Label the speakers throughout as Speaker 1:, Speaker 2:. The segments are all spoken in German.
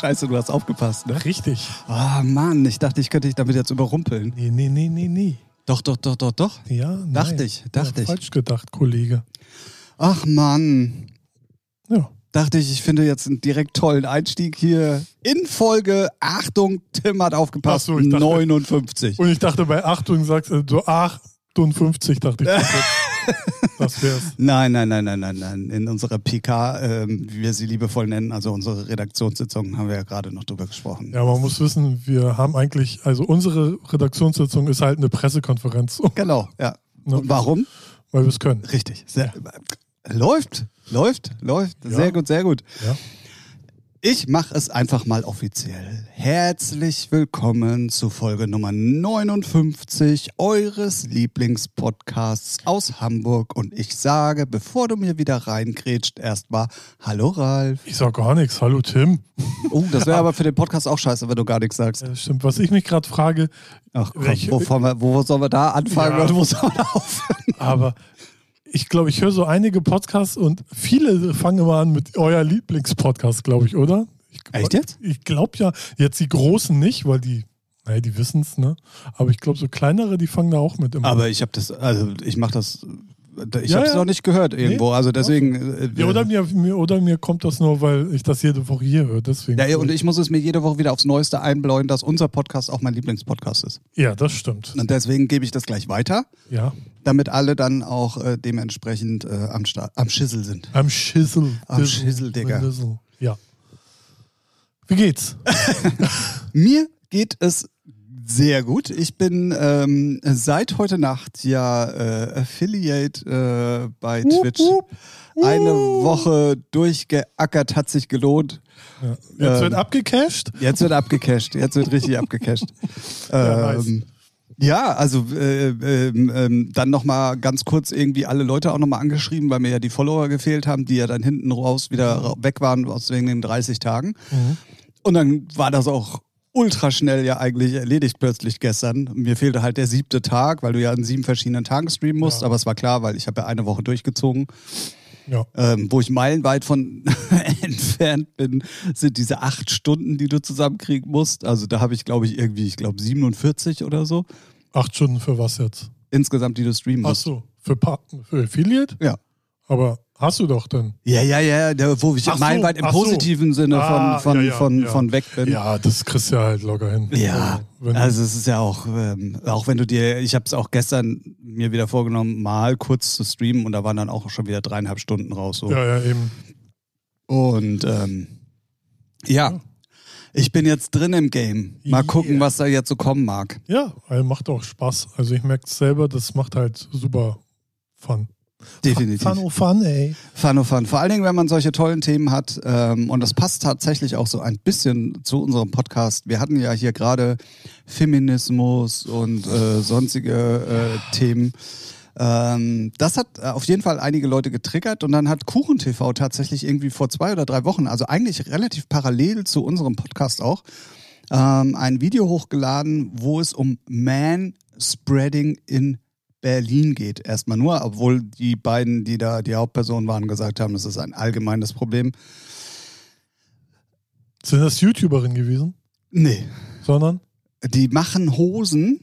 Speaker 1: Scheiße, du hast aufgepasst, ne?
Speaker 2: Richtig.
Speaker 1: Ah, Mann, ich dachte, ich könnte dich damit jetzt überrumpeln.
Speaker 2: Nee, nee, nee, nee, nee.
Speaker 1: Doch, doch, doch, doch, doch.
Speaker 2: Ja,
Speaker 1: Dachte
Speaker 2: nein.
Speaker 1: ich, dachte
Speaker 2: ja,
Speaker 1: ich.
Speaker 2: Falsch gedacht, Kollege.
Speaker 1: Ach, Mann.
Speaker 2: Ja.
Speaker 1: Dachte ich, ich finde jetzt einen direkt tollen Einstieg hier in Folge. Achtung, Tim hat aufgepasst.
Speaker 2: Ach so, ich dachte-
Speaker 1: 59.
Speaker 2: Und ich dachte, bei Achtung sagst du so 58, dachte ich. das wär's.
Speaker 1: Nein, nein, nein, nein, nein, nein. In unserer PK, ähm, wie wir sie liebevoll nennen, also unsere Redaktionssitzung, haben wir ja gerade noch drüber gesprochen.
Speaker 2: Ja, man muss wissen, wir haben eigentlich, also unsere Redaktionssitzung ist halt eine Pressekonferenz,
Speaker 1: Genau, ja.
Speaker 2: Ne?
Speaker 1: Und warum?
Speaker 2: weil wir es können.
Speaker 1: Richtig. Sehr, Läuft, läuft, läuft. Sehr
Speaker 2: Ja.
Speaker 1: gut, sehr gut.
Speaker 2: Ja.
Speaker 1: Ich mache es einfach mal offiziell. Herzlich willkommen zu Folge Nummer 59 eures Lieblingspodcasts aus Hamburg. Und ich sage, bevor du mir wieder reingrätscht, erstmal Hallo Ralf.
Speaker 2: Ich sag gar nichts. Hallo Tim.
Speaker 1: Oh, das wäre aber für den Podcast auch scheiße, wenn du gar nichts sagst.
Speaker 2: Ja, stimmt. Was ich mich gerade frage,
Speaker 1: Ach komm,
Speaker 2: Welche-
Speaker 1: wo, wir, wo sollen wir da anfangen
Speaker 2: Ja.
Speaker 1: und wo sollen wir aufhören?
Speaker 2: aber ich glaube, ich höre so einige Podcasts und viele fangen immer an mit euer Lieblingspodcast, glaube ich, oder? Ich,
Speaker 1: Echt jetzt?
Speaker 2: Ich glaube ja, jetzt die Großen nicht, weil die, naja, die wissen es, ne? Aber ich glaube, so kleinere, die fangen da auch mit immer.
Speaker 1: Aber ich habe das, also ich mache das, ich
Speaker 2: Ja,
Speaker 1: habe es
Speaker 2: ja.
Speaker 1: noch nicht gehört irgendwo. Also deswegen. äh,
Speaker 2: ja, oder, mir, oder mir kommt das nur, weil ich das jede Woche hier höre. Deswegen.
Speaker 1: Ja, und ich muss es mir jede Woche wieder aufs Neueste einbläuen, dass unser Podcast auch mein Lieblingspodcast ist.
Speaker 2: ja, das stimmt.
Speaker 1: Und deswegen gebe ich das gleich weiter,
Speaker 2: Ja.
Speaker 1: damit alle dann auch äh, dementsprechend äh, am, am Schissel sind.
Speaker 2: Am Schissel.
Speaker 1: Am Schissel, Digga.
Speaker 2: Ja. Wie geht's?
Speaker 1: Mir geht es sehr gut. Ich bin ähm, seit heute Nacht ja äh, Affiliate äh, bei Twitch. Eine Woche durchgeackert, hat sich gelohnt.
Speaker 2: Ja. Jetzt
Speaker 1: Ähm,
Speaker 2: wird abgecasht.
Speaker 1: Jetzt wird abgecasht. Jetzt wird richtig abgecasht.
Speaker 2: Ja, nice.
Speaker 1: ähm, ja, also äh, ähm, ähm, dann nochmal ganz kurz irgendwie alle Leute auch nochmal angeschrieben, weil mir ja die Follower gefehlt haben, die ja dann hinten raus wieder weg waren aus wegen den 30 Tagen.
Speaker 2: Mhm.
Speaker 1: Und dann war das auch ultra schnell ja eigentlich erledigt plötzlich gestern. Mir fehlte halt der siebte Tag, weil du ja an sieben verschiedenen Tagen streamen musst,
Speaker 2: Ja.
Speaker 1: aber es war klar, weil ich habe ja eine Woche durchgezogen
Speaker 2: Ja.
Speaker 1: ähm, wo ich meilenweit von entfernt bin, sind diese acht Stunden, die du zusammenkriegen musst. Also da habe ich, glaube ich, irgendwie, ich glaube 47 oder so
Speaker 2: Acht Stunden für was jetzt?
Speaker 1: insgesamt, die du streamen
Speaker 2: Ach
Speaker 1: musst.
Speaker 2: so, für, Pa- für Affiliate?
Speaker 1: Ja.
Speaker 2: Aber hast du doch dann.
Speaker 1: Ja, ja, ja, wo ich
Speaker 2: Ach so,
Speaker 1: meilenweit im
Speaker 2: ach so.
Speaker 1: positiven Sinne
Speaker 2: Ah,
Speaker 1: von, von,
Speaker 2: ja, ja,
Speaker 1: von,
Speaker 2: ja.
Speaker 1: von weg bin.
Speaker 2: Ja, das kriegst du ja halt locker hin.
Speaker 1: Ja,
Speaker 2: Also,
Speaker 1: also es ist ja auch, ähm, auch wenn du dir, ich habe es auch gestern mir wieder vorgenommen, mal kurz zu streamen und da waren dann auch schon wieder dreieinhalb Stunden raus. So.
Speaker 2: ja, ja, eben.
Speaker 1: Und ähm, ja, ich bin jetzt drin im Game. Mal gucken,
Speaker 2: Yeah.
Speaker 1: was da jetzt so kommen mag.
Speaker 2: Ja, also macht auch Spaß. Also ich merke es selber, das macht halt super Fun.
Speaker 1: Definitiv.
Speaker 2: Fun, oh Fun, ey.
Speaker 1: Fun, oh fun. Vor allen Dingen, wenn man solche tollen Themen hat. Ähm, und das passt tatsächlich auch so ein bisschen zu unserem Podcast. Wir hatten ja hier gerade Feminismus und äh, sonstige äh, Themen. Ähm, das hat äh, auf jeden Fall einige Leute getriggert und dann hat Kuchen TV tatsächlich irgendwie vor zwei oder drei Wochen, also eigentlich relativ parallel zu unserem Podcast auch, ähm, ein Video hochgeladen, wo es um Man-Spreading in Berlin geht. Erstmal nur, obwohl die beiden, die da die Hauptpersonen waren, gesagt haben, das ist ein allgemeines Problem.
Speaker 2: Sind das YouTuberinnen gewesen?
Speaker 1: Nee.
Speaker 2: Sondern?
Speaker 1: Die machen Hosen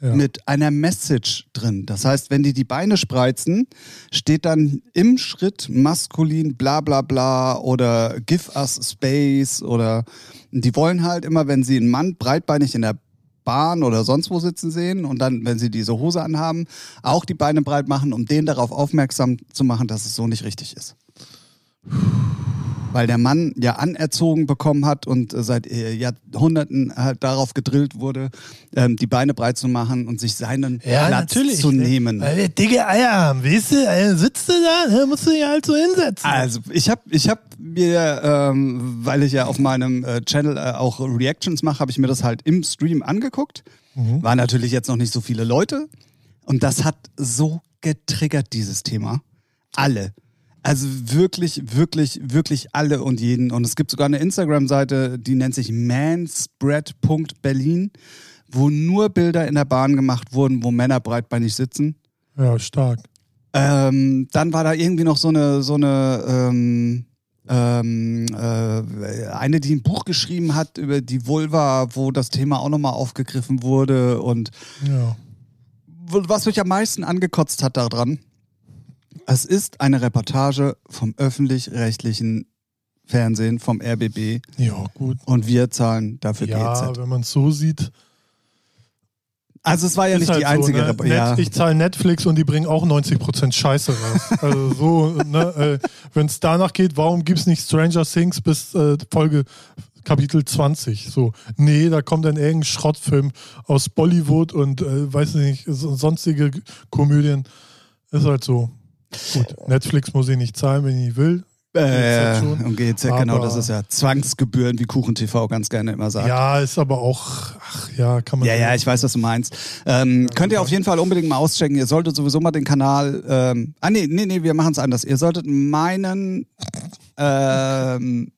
Speaker 2: Ja.
Speaker 1: mit einer Message drin. Das heißt, wenn die die Beine spreizen, steht dann im Schritt maskulin bla bla bla oder give us space oder die wollen halt immer, wenn sie einen Mann breitbeinig in der Bahn oder sonst wo sitzen sehen und dann, wenn sie diese Hose anhaben, auch die Beine breit machen, um den darauf aufmerksam zu machen, dass es so nicht richtig ist. Weil der Mann ja anerzogen bekommen hat und äh, seit äh, Jahrhunderten halt darauf gedrillt wurde, ähm, die Beine breit zu machen und sich seinen Platz zu
Speaker 2: ne?
Speaker 1: nehmen.
Speaker 2: Weil wir dicke Eier haben, weißt du? Äh, Sitzt du da, ne? musst du dich halt so hinsetzen.
Speaker 1: Also ich habe ich hab mir, ähm, weil ich ja auf meinem Channel auch Reactions mache, habe ich mir das halt im Stream angeguckt.
Speaker 2: Mhm.
Speaker 1: War natürlich jetzt noch nicht so viele Leute. Und das hat so getriggert, dieses Thema. Alle. Also wirklich, wirklich, wirklich alle und jeden. Und es gibt sogar eine Instagram-Seite, die nennt sich manspread.berlin, wo nur Bilder in der Bahn gemacht wurden, wo Männer breitbeinig sitzen.
Speaker 2: Ja, stark.
Speaker 1: Ähm, dann war da irgendwie noch so eine, so eine, ähm, ähm, äh, eine, die ein Buch geschrieben hat über die Vulva, wo das Thema auch nochmal aufgegriffen wurde und
Speaker 2: Ja.
Speaker 1: was mich am meisten angekotzt hat daran, es ist eine Reportage vom öffentlich-rechtlichen Fernsehen, vom RBB
Speaker 2: Ja, gut.
Speaker 1: und wir zahlen dafür
Speaker 2: Ja,
Speaker 1: GZ.
Speaker 2: wenn man es so sieht.
Speaker 1: Also es war ja nicht
Speaker 2: halt
Speaker 1: die einzige
Speaker 2: so, ne?
Speaker 1: Reportage. Ja.
Speaker 2: Ich zahle Netflix und die bringen auch 90% Scheiße raus. also so, ne, äh, wenn es danach geht, warum gibt es nicht Stranger Things bis äh, Folge Kapitel 20? So, nee, da kommt dann irgendein Schrottfilm aus Bollywood und äh, weiß nicht, so- sonstige Komödien. Ist halt so. Gut, Netflix muss ich nicht zahlen, wenn ich will.
Speaker 1: Äh, und GZ, genau, das ist ja Zwangsgebühren, wie Kuchen TV ganz gerne immer sagt.
Speaker 2: Ja, ist aber auch, ach ja, kann man.
Speaker 1: Ja, ja, ich weiß, was du meinst. Ähm, könnt ihr auf jeden Fall unbedingt mal auschecken. Ihr solltet sowieso mal den Kanal. Ähm, ah, nee, nee, nee, wir machen es anders. Ihr solltet meinen ähm,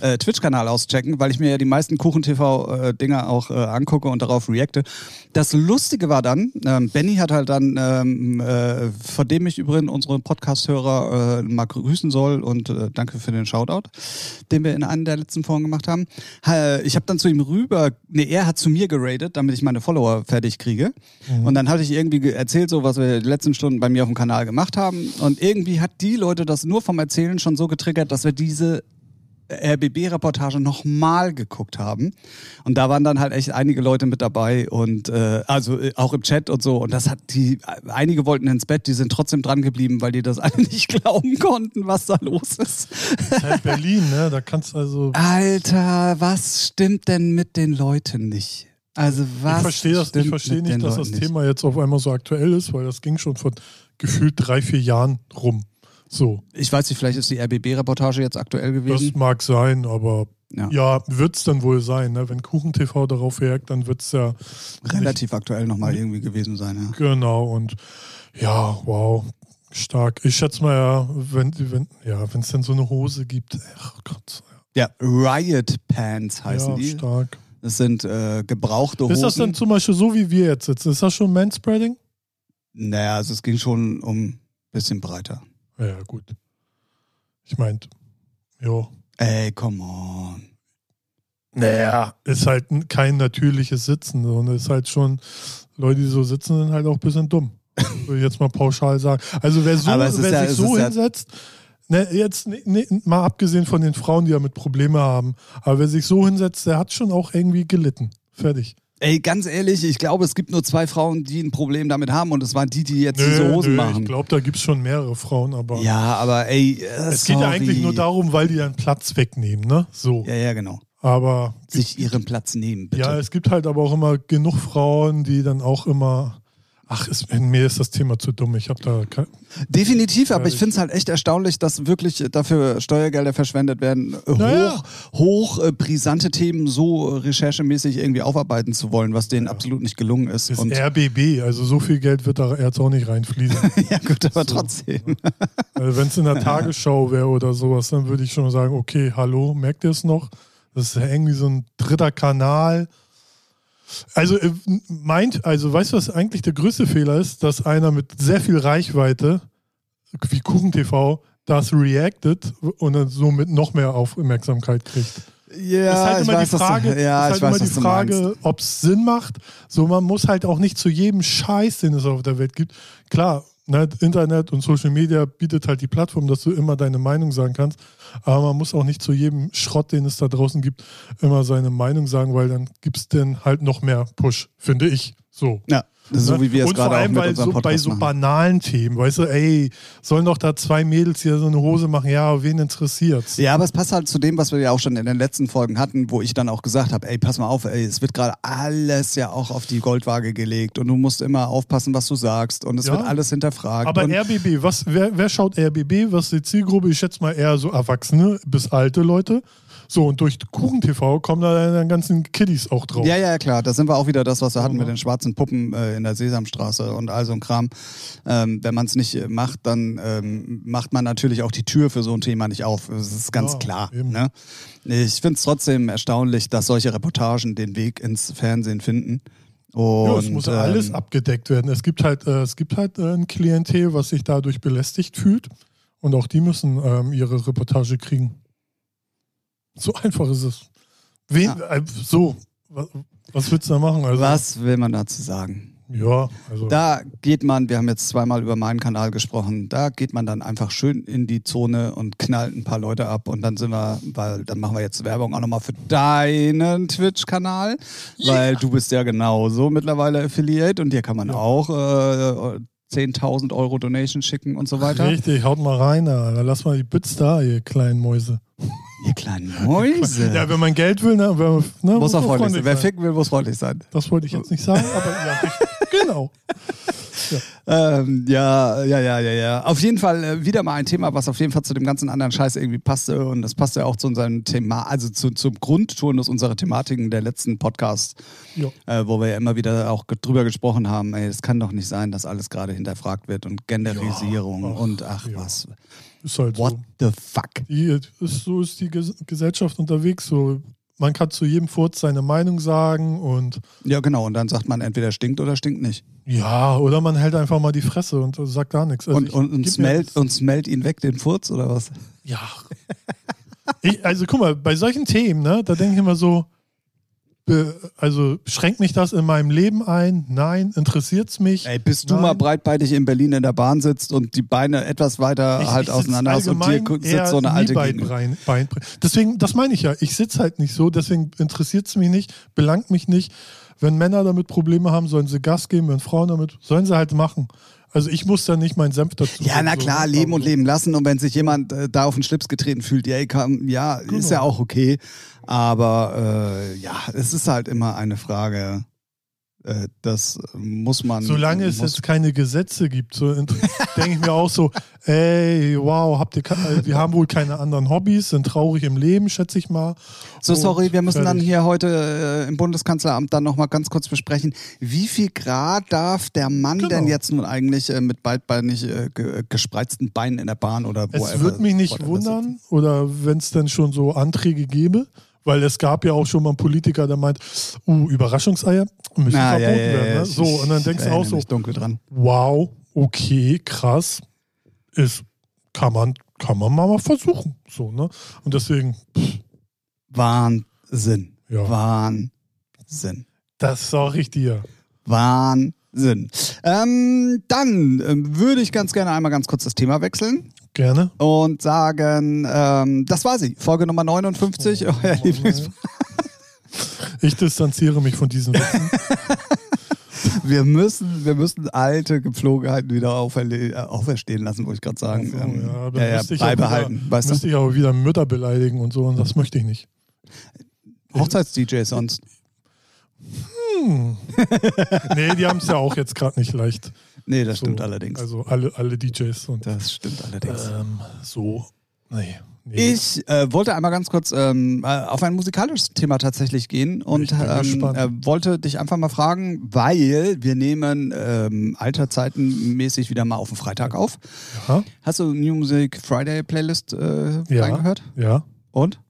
Speaker 1: äh, Twitch-Kanal auschecken, weil ich mir ja die meisten Kuchen-TV-Dinger auch äh, angucke und darauf reacte. Das Lustige war dann, ähm, Benny hat halt dann, ähm, äh, von dem ich übrigens unsere Podcast-Hörer äh, mal grüßen soll und äh, danke für den Shoutout, den wir in einer der letzten Folgen gemacht haben. Ha, Ich habe dann zu ihm rüber, nee, er hat zu mir geradet, damit ich meine Follower fertig kriege. Und dann hatte ich irgendwie ge- erzählt, so was wir die letzten Stunden bei mir auf dem Kanal gemacht haben. Und irgendwie hat die Leute das nur vom Erzählen schon so getriggert, dass wir diese RBB-Reportage nochmal geguckt haben. Und da waren dann halt echt einige Leute mit dabei und äh, also äh, auch im Chat und so. Und das hat die, einige wollten ins Bett, die sind trotzdem dran geblieben, weil die das alle nicht glauben konnten, was da los ist.
Speaker 2: ist halt Berlin, ne? Da kannst du also.
Speaker 1: Alter, was stimmt denn mit den Leuten nicht? Also was?
Speaker 2: ich verstehe das, ich verstehe nicht, dass das
Speaker 1: Leuten
Speaker 2: Thema jetzt auf einmal so aktuell ist, weil das ging schon vor gefühlt drei, vier Jahren rum. So,
Speaker 1: Ich weiß nicht, vielleicht ist die RBB-Reportage jetzt aktuell
Speaker 2: das
Speaker 1: gewesen.
Speaker 2: mag sein, aber
Speaker 1: Ja.
Speaker 2: ja, wird es dann wohl sein. Ne? Wenn KuchenTV darauf reagiert, dann wird es ja
Speaker 1: Relativ aktuell nochmal irgendwie gewesen sein, ja.
Speaker 2: genau und ja, wow, stark. Ich schätze mal ja, wenn wenn ja, wenn es denn so eine Hose gibt, ach Gott,
Speaker 1: Ja, Riot Pants heißen
Speaker 2: ja,
Speaker 1: die.
Speaker 2: stark.
Speaker 1: Das sind äh, gebrauchte Hosen.
Speaker 2: Ist das dann zum Beispiel so, wie wir jetzt sitzen? Ist das schon Manspreading?
Speaker 1: Naja, also es ging schon um ein bisschen breiter.
Speaker 2: Ja, gut. Ich meinte, ja.
Speaker 1: Ey, come on.
Speaker 2: Naja. Ist halt kein natürliches Sitzen, sondern ist halt schon, Leute, die so sitzen, sind halt auch ein bisschen dumm. Würde ich jetzt mal pauschal sagen. Also wer, so, wer
Speaker 1: ja-
Speaker 2: sich so
Speaker 1: ist ja-
Speaker 2: hinsetzt, ne, jetzt ne, ne, mal abgesehen von den Frauen, die damit Probleme haben, aber wer sich so hinsetzt, der hat schon auch irgendwie gelitten. Fertig.
Speaker 1: Ey, ganz ehrlich, ich glaube, es gibt nur zwei Frauen, die ein Problem damit haben und es waren die, die jetzt diese Hosen
Speaker 2: ich
Speaker 1: machen.
Speaker 2: glaube, da gibt es schon mehrere Frauen, aber
Speaker 1: Ja, aber ey, äh,
Speaker 2: es geht ja
Speaker 1: sorry.
Speaker 2: eigentlich nur darum, weil die dann Platz wegnehmen, ne? So.
Speaker 1: Ja, ja, genau.
Speaker 2: Aber
Speaker 1: Sich ihren Platz nehmen, bitte.
Speaker 2: Ja, es gibt halt aber auch immer genug Frauen, die dann auch immer. Ach, ist, mir ist das Thema zu dumm. Ich habe da. Kein,
Speaker 1: Definitiv, aber
Speaker 2: Ja,
Speaker 1: ich finde es halt echt erstaunlich, dass wirklich dafür Steuergelder verschwendet werden, hoch,
Speaker 2: Naja.
Speaker 1: hoch äh, brisante Themen so recherchemäßig irgendwie aufarbeiten zu wollen, was denen absolut nicht gelungen ist.
Speaker 2: ist
Speaker 1: Und,
Speaker 2: RBB, also so viel Geld wird da jetzt auch nicht reinfließen.
Speaker 1: ja gut, aber
Speaker 2: So.
Speaker 1: trotzdem.
Speaker 2: also Wenn es in der Tagesschau wäre oder sowas, dann würde ich schon sagen: Okay, hallo, merkt ihr es noch? Das ist ja irgendwie so ein dritter Kanal. Also äh, meint, also weißt du, was eigentlich der größte Fehler ist, dass einer mit sehr viel Reichweite, wie KuchenTV, das reactet und dann somit noch mehr Aufmerksamkeit kriegt.
Speaker 1: Ja,
Speaker 2: ist halt immer
Speaker 1: weiß,
Speaker 2: die
Speaker 1: du-
Speaker 2: Frage,
Speaker 1: ja,
Speaker 2: ist halt
Speaker 1: weiß,
Speaker 2: immer die. Frage, ob es Sinn macht. So, man muss halt auch nicht zu jedem Scheiß, den es auf der Welt gibt. Klar, Internet und Social Media bietet halt die Plattform, dass du immer deine Meinung sagen kannst. Aber man muss auch nicht zu jedem Schrott, den es da draußen gibt, immer seine Meinung sagen, weil dann gibt es denn halt noch mehr Push, finde ich. So.
Speaker 1: Ja, so
Speaker 2: Ne?
Speaker 1: wie wir es gerade auch
Speaker 2: allem,
Speaker 1: mit unserem
Speaker 2: so, bei so banalen Themen, weißt du, ey, sollen doch da zwei Mädels hier so eine Hose machen? Ja, wen interessiert's?
Speaker 1: Ja, aber es passt halt zu dem, was wir ja auch schon in den letzten Folgen hatten, wo ich dann auch gesagt habe, ey, pass mal auf, ey, es wird gerade alles ja auch auf die Goldwaage gelegt und du musst immer aufpassen, was du sagst und es
Speaker 2: Ja.
Speaker 1: wird alles hinterfragt.
Speaker 2: Aber RBB, was, wer, wer schaut RBB? Was ist die Zielgruppe? Ich schätze mal eher so Erwachsene bis alte Leute. So, und durch KuchenTV kommen da dann ganzen Kiddies auch drauf.
Speaker 1: ja, ja, klar, da sind wir auch wieder das, was wir hatten
Speaker 2: Ja.
Speaker 1: mit den schwarzen Puppen äh, in der Sesamstraße und all so ein Kram. Ähm, wenn man es nicht äh, macht, dann ähm, macht man natürlich auch die Tür für so ein Thema nicht auf. Das ist ganz
Speaker 2: Ja,
Speaker 1: klar. Ne? Ich finde es trotzdem erstaunlich, dass solche Reportagen den Weg ins Fernsehen finden. Und,
Speaker 2: Ja, es muss alles
Speaker 1: ähm,
Speaker 2: abgedeckt werden. Es gibt halt, äh, es gibt halt äh, ein Klientel, was sich dadurch belästigt fühlt. Und auch die müssen ähm, ihre Reportage kriegen. So einfach ist es. Wen,
Speaker 1: Ja.
Speaker 2: äh, so, was, willst du da machen? Also,
Speaker 1: Was will man dazu sagen?
Speaker 2: Ja, also.
Speaker 1: Da geht man, wir haben jetzt zweimal über meinen Kanal gesprochen, da geht man dann einfach schön in die Zone und knallt ein paar Leute ab und dann sind wir, weil dann machen wir jetzt Werbung auch nochmal für deinen Twitch-Kanal, weil du bist ja genauso mittlerweile Affiliate und dir kann man
Speaker 2: Ja.
Speaker 1: auch äh, 10.000 Euro Donation schicken und so weiter.
Speaker 2: Richtig, haut mal rein, Alter. lass mal die Bits da, ihr kleinen Mäuse.
Speaker 1: Ihr kleinen Mäuse.
Speaker 2: Ja, wenn man Geld will, ne, wenn ne
Speaker 1: muss auch
Speaker 2: man
Speaker 1: freundlich sein. Wer
Speaker 2: sein.
Speaker 1: ficken will, muss freundlich sein.
Speaker 2: Das wollte ich jetzt nicht sagen, aber ja, richtig. Genau.
Speaker 1: Ähm, ja, ja, ja, ja, ja. Auf jeden Fall äh, wieder mal ein Thema, was auf jeden Fall zu dem ganzen anderen Scheiß irgendwie passte. Und das passt ja auch zu unserem Thema, also zu, zum Grundturnus unserer Thematiken der letzten Podcasts,
Speaker 2: Ja.
Speaker 1: äh, wo wir ja immer wieder auch drüber gesprochen haben. Ey, es kann doch nicht sein, dass alles gerade hinterfragt wird und Genderisierung
Speaker 2: Ja, ach,
Speaker 1: und ach
Speaker 2: ja.
Speaker 1: was.
Speaker 2: Ist halt
Speaker 1: What
Speaker 2: so.
Speaker 1: the fuck?
Speaker 2: Die, ist, so ist die Ges Gesellschaft unterwegs. So, man kann zu jedem Furz seine Meinung sagen und
Speaker 1: Ja, genau. Und dann sagt man entweder stinkt oder stinkt nicht.
Speaker 2: ja, oder man hält einfach mal die Fresse und sagt gar nichts. Also
Speaker 1: und,
Speaker 2: ich-
Speaker 1: und, und, smellt, und smellt ihn weg, den Furz oder was?
Speaker 2: Ja. ich, also guck mal, bei solchen Themen, ne, da denke ich immer so, also schränkt mich das in meinem Leben ein? Nein, interessiert's mich?
Speaker 1: Ey, bis du
Speaker 2: Nein.
Speaker 1: mal breitbeinig in Berlin in der Bahn sitzt und die Beine etwas weiter
Speaker 2: Ich-
Speaker 1: halt
Speaker 2: ich
Speaker 1: auseinander hast und dir sitzt so eine alte.
Speaker 2: Bein, Bein, Deswegen, das meine ich ja. Ich sitze halt nicht so, deswegen interessiert es mich nicht, belangt mich nicht. Wenn Männer damit Probleme haben, sollen sie Gas geben. Wenn Frauen damit, sollen sie halt machen. Also ich muss da nicht meinen Senf dazu.
Speaker 1: Ja, na klar,
Speaker 2: so.
Speaker 1: leben und
Speaker 2: Also,
Speaker 1: leben lassen. Und wenn sich jemand äh, da auf den Schlips getreten fühlt, ja, kann, ja ist
Speaker 2: Genau.
Speaker 1: ja auch okay. Aber äh, ja, es ist halt immer eine Frage. Äh, das muss man.
Speaker 2: Solange es jetzt keine Gesetze gibt, so denke ich mir auch so, ey, wow, habt ihr, äh, wir haben wohl keine anderen Hobbys, sind traurig im Leben, schätze ich mal.
Speaker 1: So, sorry, wir müssen dann
Speaker 2: fertig.
Speaker 1: hier heute äh, im Bundeskanzleramt dann nochmal ganz kurz besprechen, wie viel Grad darf der Mann
Speaker 2: Genau.
Speaker 1: denn jetzt nun eigentlich äh, mit beidbeinig äh, ge gespreizten Beinen in der Bahn oder wo
Speaker 2: Es würde mich nicht wundern, oder wenn es denn schon so Anträge gäbe, weil es gab ja auch schon mal einen Politiker, der meint, uh, Überraschungseier müssen
Speaker 1: Na,
Speaker 2: verboten
Speaker 1: ja, ja,
Speaker 2: werden. Ne? So, und dann denkst du auch so, wow, okay, krass, ist, kann man, kann man mal versuchen. So, ne? Und deswegen,
Speaker 1: Wahnsinn.
Speaker 2: ja,
Speaker 1: Wahnsinn.
Speaker 2: das sage ich dir.
Speaker 1: Wahnsinn. Ähm, dann ähm, würde ich ganz gerne einmal ganz kurz das Thema wechseln
Speaker 2: Gerne.
Speaker 1: und sagen, ähm, das war sie, Folge Nummer 59,
Speaker 2: Oh,
Speaker 1: euer Lieblings.
Speaker 2: Ich distanziere mich von diesen Witzen.
Speaker 1: Wir müssen, wir müssen alte Gepflogenheiten wieder äh, auferstehen lassen, wollte ich gerade sagen.
Speaker 2: So,
Speaker 1: Ähm,
Speaker 2: ja,
Speaker 1: ja, ja,
Speaker 2: müsste ich
Speaker 1: beibehalten,
Speaker 2: wieder,
Speaker 1: weißt du?
Speaker 2: Müsste ich aber wieder Mütter beleidigen und so und das möchte ich nicht.
Speaker 1: Hochzeits-DJ sonst.
Speaker 2: Hm. nee, die haben es ja auch jetzt gerade nicht leicht.
Speaker 1: Nee, das
Speaker 2: So,
Speaker 1: stimmt allerdings.
Speaker 2: Also alle, alle DJs und
Speaker 1: Das stimmt allerdings.
Speaker 2: ähm, so. Nee. nee.
Speaker 1: Ich äh, wollte einmal ganz kurz ähm, äh, auf ein musikalisches Thema tatsächlich gehen und ähm, äh, wollte dich einfach mal fragen, weil wir nehmen ähm, alterzeitenmäßig wieder mal auf den Freitag auf.
Speaker 2: ja,
Speaker 1: Hast du New Music Friday Playlist äh,
Speaker 2: Ja.
Speaker 1: reingehört?
Speaker 2: ja.
Speaker 1: Und?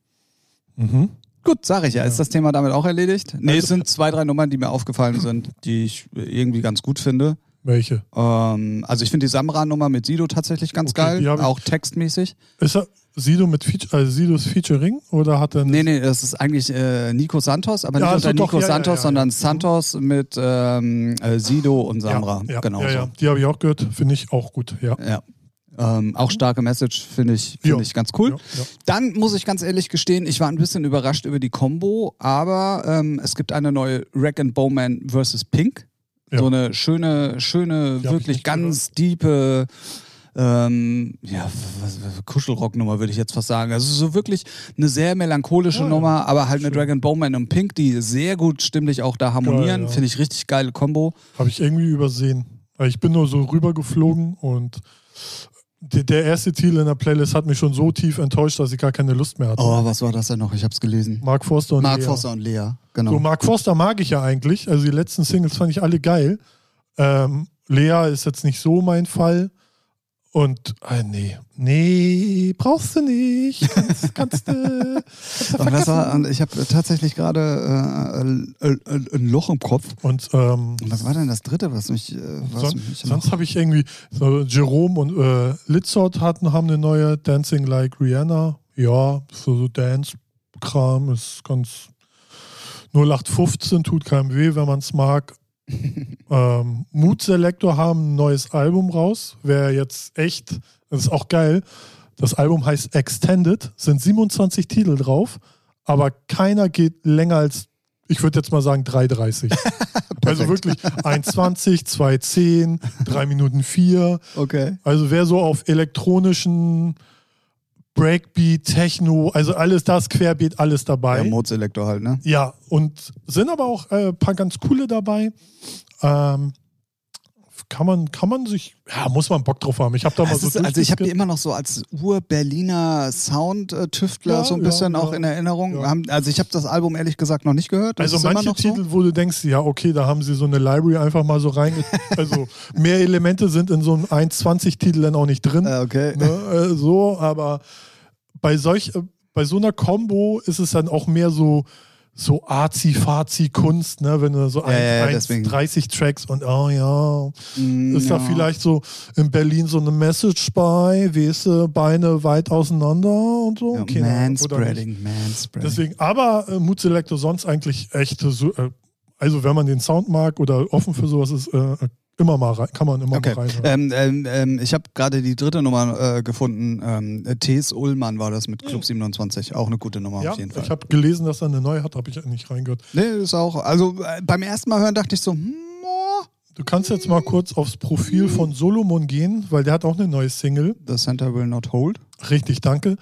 Speaker 2: Mhm.
Speaker 1: Gut, sage ich ja. Ist das Thema damit auch erledigt? Nee,
Speaker 2: Also-
Speaker 1: es sind zwei, drei Nummern, die mir aufgefallen sind, die ich irgendwie ganz gut finde.
Speaker 2: Welche?
Speaker 1: Ähm, also ich finde die Samra-Nummer mit Sido tatsächlich ganz
Speaker 2: Okay,
Speaker 1: geil, auch textmäßig.
Speaker 2: Ist er Sido mit Feature, also Sidos Featuring oder hat er
Speaker 1: Nee, nee, das ist eigentlich äh, Nico Santos, aber nicht
Speaker 2: Ja,
Speaker 1: unter
Speaker 2: doch,
Speaker 1: Nico
Speaker 2: ja, ja,
Speaker 1: Santos,
Speaker 2: ja,
Speaker 1: sondern
Speaker 2: ja.
Speaker 1: Santos mit ähm, äh, Sido und Samra.
Speaker 2: Ja, ja,
Speaker 1: genau
Speaker 2: ja,
Speaker 1: so.
Speaker 2: ja. Die habe ich auch gehört, finde ich auch gut. Ja.
Speaker 1: Ja. Ähm, auch starke Message finde ich, find
Speaker 2: Ja.
Speaker 1: ich ganz cool.
Speaker 2: Ja, ja.
Speaker 1: Dann muss ich ganz ehrlich gestehen, ich war ein bisschen überrascht über die Combo, aber ähm, es gibt eine neue Rack and Bowman vs. Pink.
Speaker 2: Ja.
Speaker 1: So eine schöne, schöne,
Speaker 2: ich
Speaker 1: wirklich ganz diepe ähm, ja, Kuschelrock-Nummer würde ich jetzt fast sagen. Also so wirklich eine sehr melancholische
Speaker 2: Ja, ja.
Speaker 1: Nummer, aber halt mit
Speaker 2: Schön.
Speaker 1: Dragon Bowman und Pink, die sehr gut stimmlich auch da harmonieren.
Speaker 2: ja.
Speaker 1: Finde ich richtig geile Combo.
Speaker 2: Habe ich irgendwie übersehen. Ich bin nur so rübergeflogen und der, erste Titel in der Playlist hat mich schon so tief enttäuscht, dass ich gar keine Lust mehr hatte.
Speaker 1: Oh, was war das denn noch? Ich habe es gelesen.
Speaker 2: Mark Forster und
Speaker 1: Mark
Speaker 2: Lea.
Speaker 1: Forster und Lea, genau.
Speaker 2: So, Mark Forster mag ich ja eigentlich. Also die letzten Singles fand ich alle geil. Ähm, Lea ist jetzt nicht so mein Fall. Und, äh, nee, nee, brauchst du nicht. Kannst, kannst. Kannst du
Speaker 1: Und das war, und ich habe tatsächlich gerade äh, äh, äh, ein Loch im Kopf.
Speaker 2: Und ähm,
Speaker 1: was war denn das dritte, was mich, äh, was
Speaker 2: Son
Speaker 1: mich
Speaker 2: sonst habe ich irgendwie, so Jerome und äh, Litzot hatten, haben eine neue Dancing Like Rihanna. Ja, so, so Dance-Kram ist ganz 0815, tut keinem weh, wenn man es mag. Ähm, Mood Selector haben ein neues Album raus. Wäre jetzt echt, das ist auch geil. Das Album heißt Extended, sind 27 Titel drauf, aber keiner geht länger als, ich würde jetzt mal sagen, 3,30. also wirklich 1,20, 2,10, 3 Minuten 4.
Speaker 1: Okay.
Speaker 2: Also wer so auf elektronischen Breakbeat, Techno, also alles das, Querbeat, alles dabei.
Speaker 1: Ja, Mode-Selektor halt, ne?
Speaker 2: Ja, und sind aber auch äh, ein paar ganz coole dabei. Ähm, kann man, kann man sich, ja, muss man Bock drauf haben. Ich habe da mal
Speaker 1: Das
Speaker 2: so
Speaker 1: ist, also ich habe die immer noch so als Ur-Berliner Sound-Tüftler
Speaker 2: Ja,
Speaker 1: so ein
Speaker 2: ja,
Speaker 1: bisschen auch
Speaker 2: ja.
Speaker 1: in Erinnerung. Also ich habe das Album ehrlich gesagt noch nicht gehört. Das
Speaker 2: Also manche
Speaker 1: noch so.
Speaker 2: Titel, wo du denkst, ja, okay, da haben sie so eine Library einfach mal so rein. also mehr Elemente sind in so einem 1,20-Titel dann auch nicht drin.
Speaker 1: Äh, okay.
Speaker 2: Ne, äh, so, aber bei solch, äh, bei so einer Combo ist es dann auch mehr so, so Arzi-Fazi-Kunst, ne? Wenn du so
Speaker 1: Ja, ja,
Speaker 2: ein,
Speaker 1: deswegen.
Speaker 2: 30 Tracks und oh ja,
Speaker 1: Mm,
Speaker 2: ist da
Speaker 1: ja.
Speaker 2: vielleicht so in Berlin so eine Message bei, weißt du, Beine weit auseinander und so.
Speaker 1: Ja,
Speaker 2: nicht.
Speaker 1: Manspreading, Manspreading.
Speaker 2: Deswegen, aber äh, Mood Selector sonst eigentlich echt so, äh, also wenn man den Sound mag oder offen für sowas ist, äh, immer mal rein, kann man immer
Speaker 1: Okay.
Speaker 2: mal rein.
Speaker 1: Ähm, ähm, ähm, ich habe gerade die dritte Nummer äh, gefunden. Ähm, T.S. Ullmann war das mit Club 27. Auch eine gute Nummer
Speaker 2: ja,
Speaker 1: auf jeden Fall.
Speaker 2: ich habe gelesen, dass er eine neue hat, habe ich nicht reingehört.
Speaker 1: nee, ist auch. Also äh, beim ersten Mal hören dachte ich so, hm, oh,
Speaker 2: Du kannst jetzt mal kurz aufs Profil von Solomon gehen, weil der hat auch eine neue Single.
Speaker 1: The Center Will Not Hold.
Speaker 2: Richtig, danke.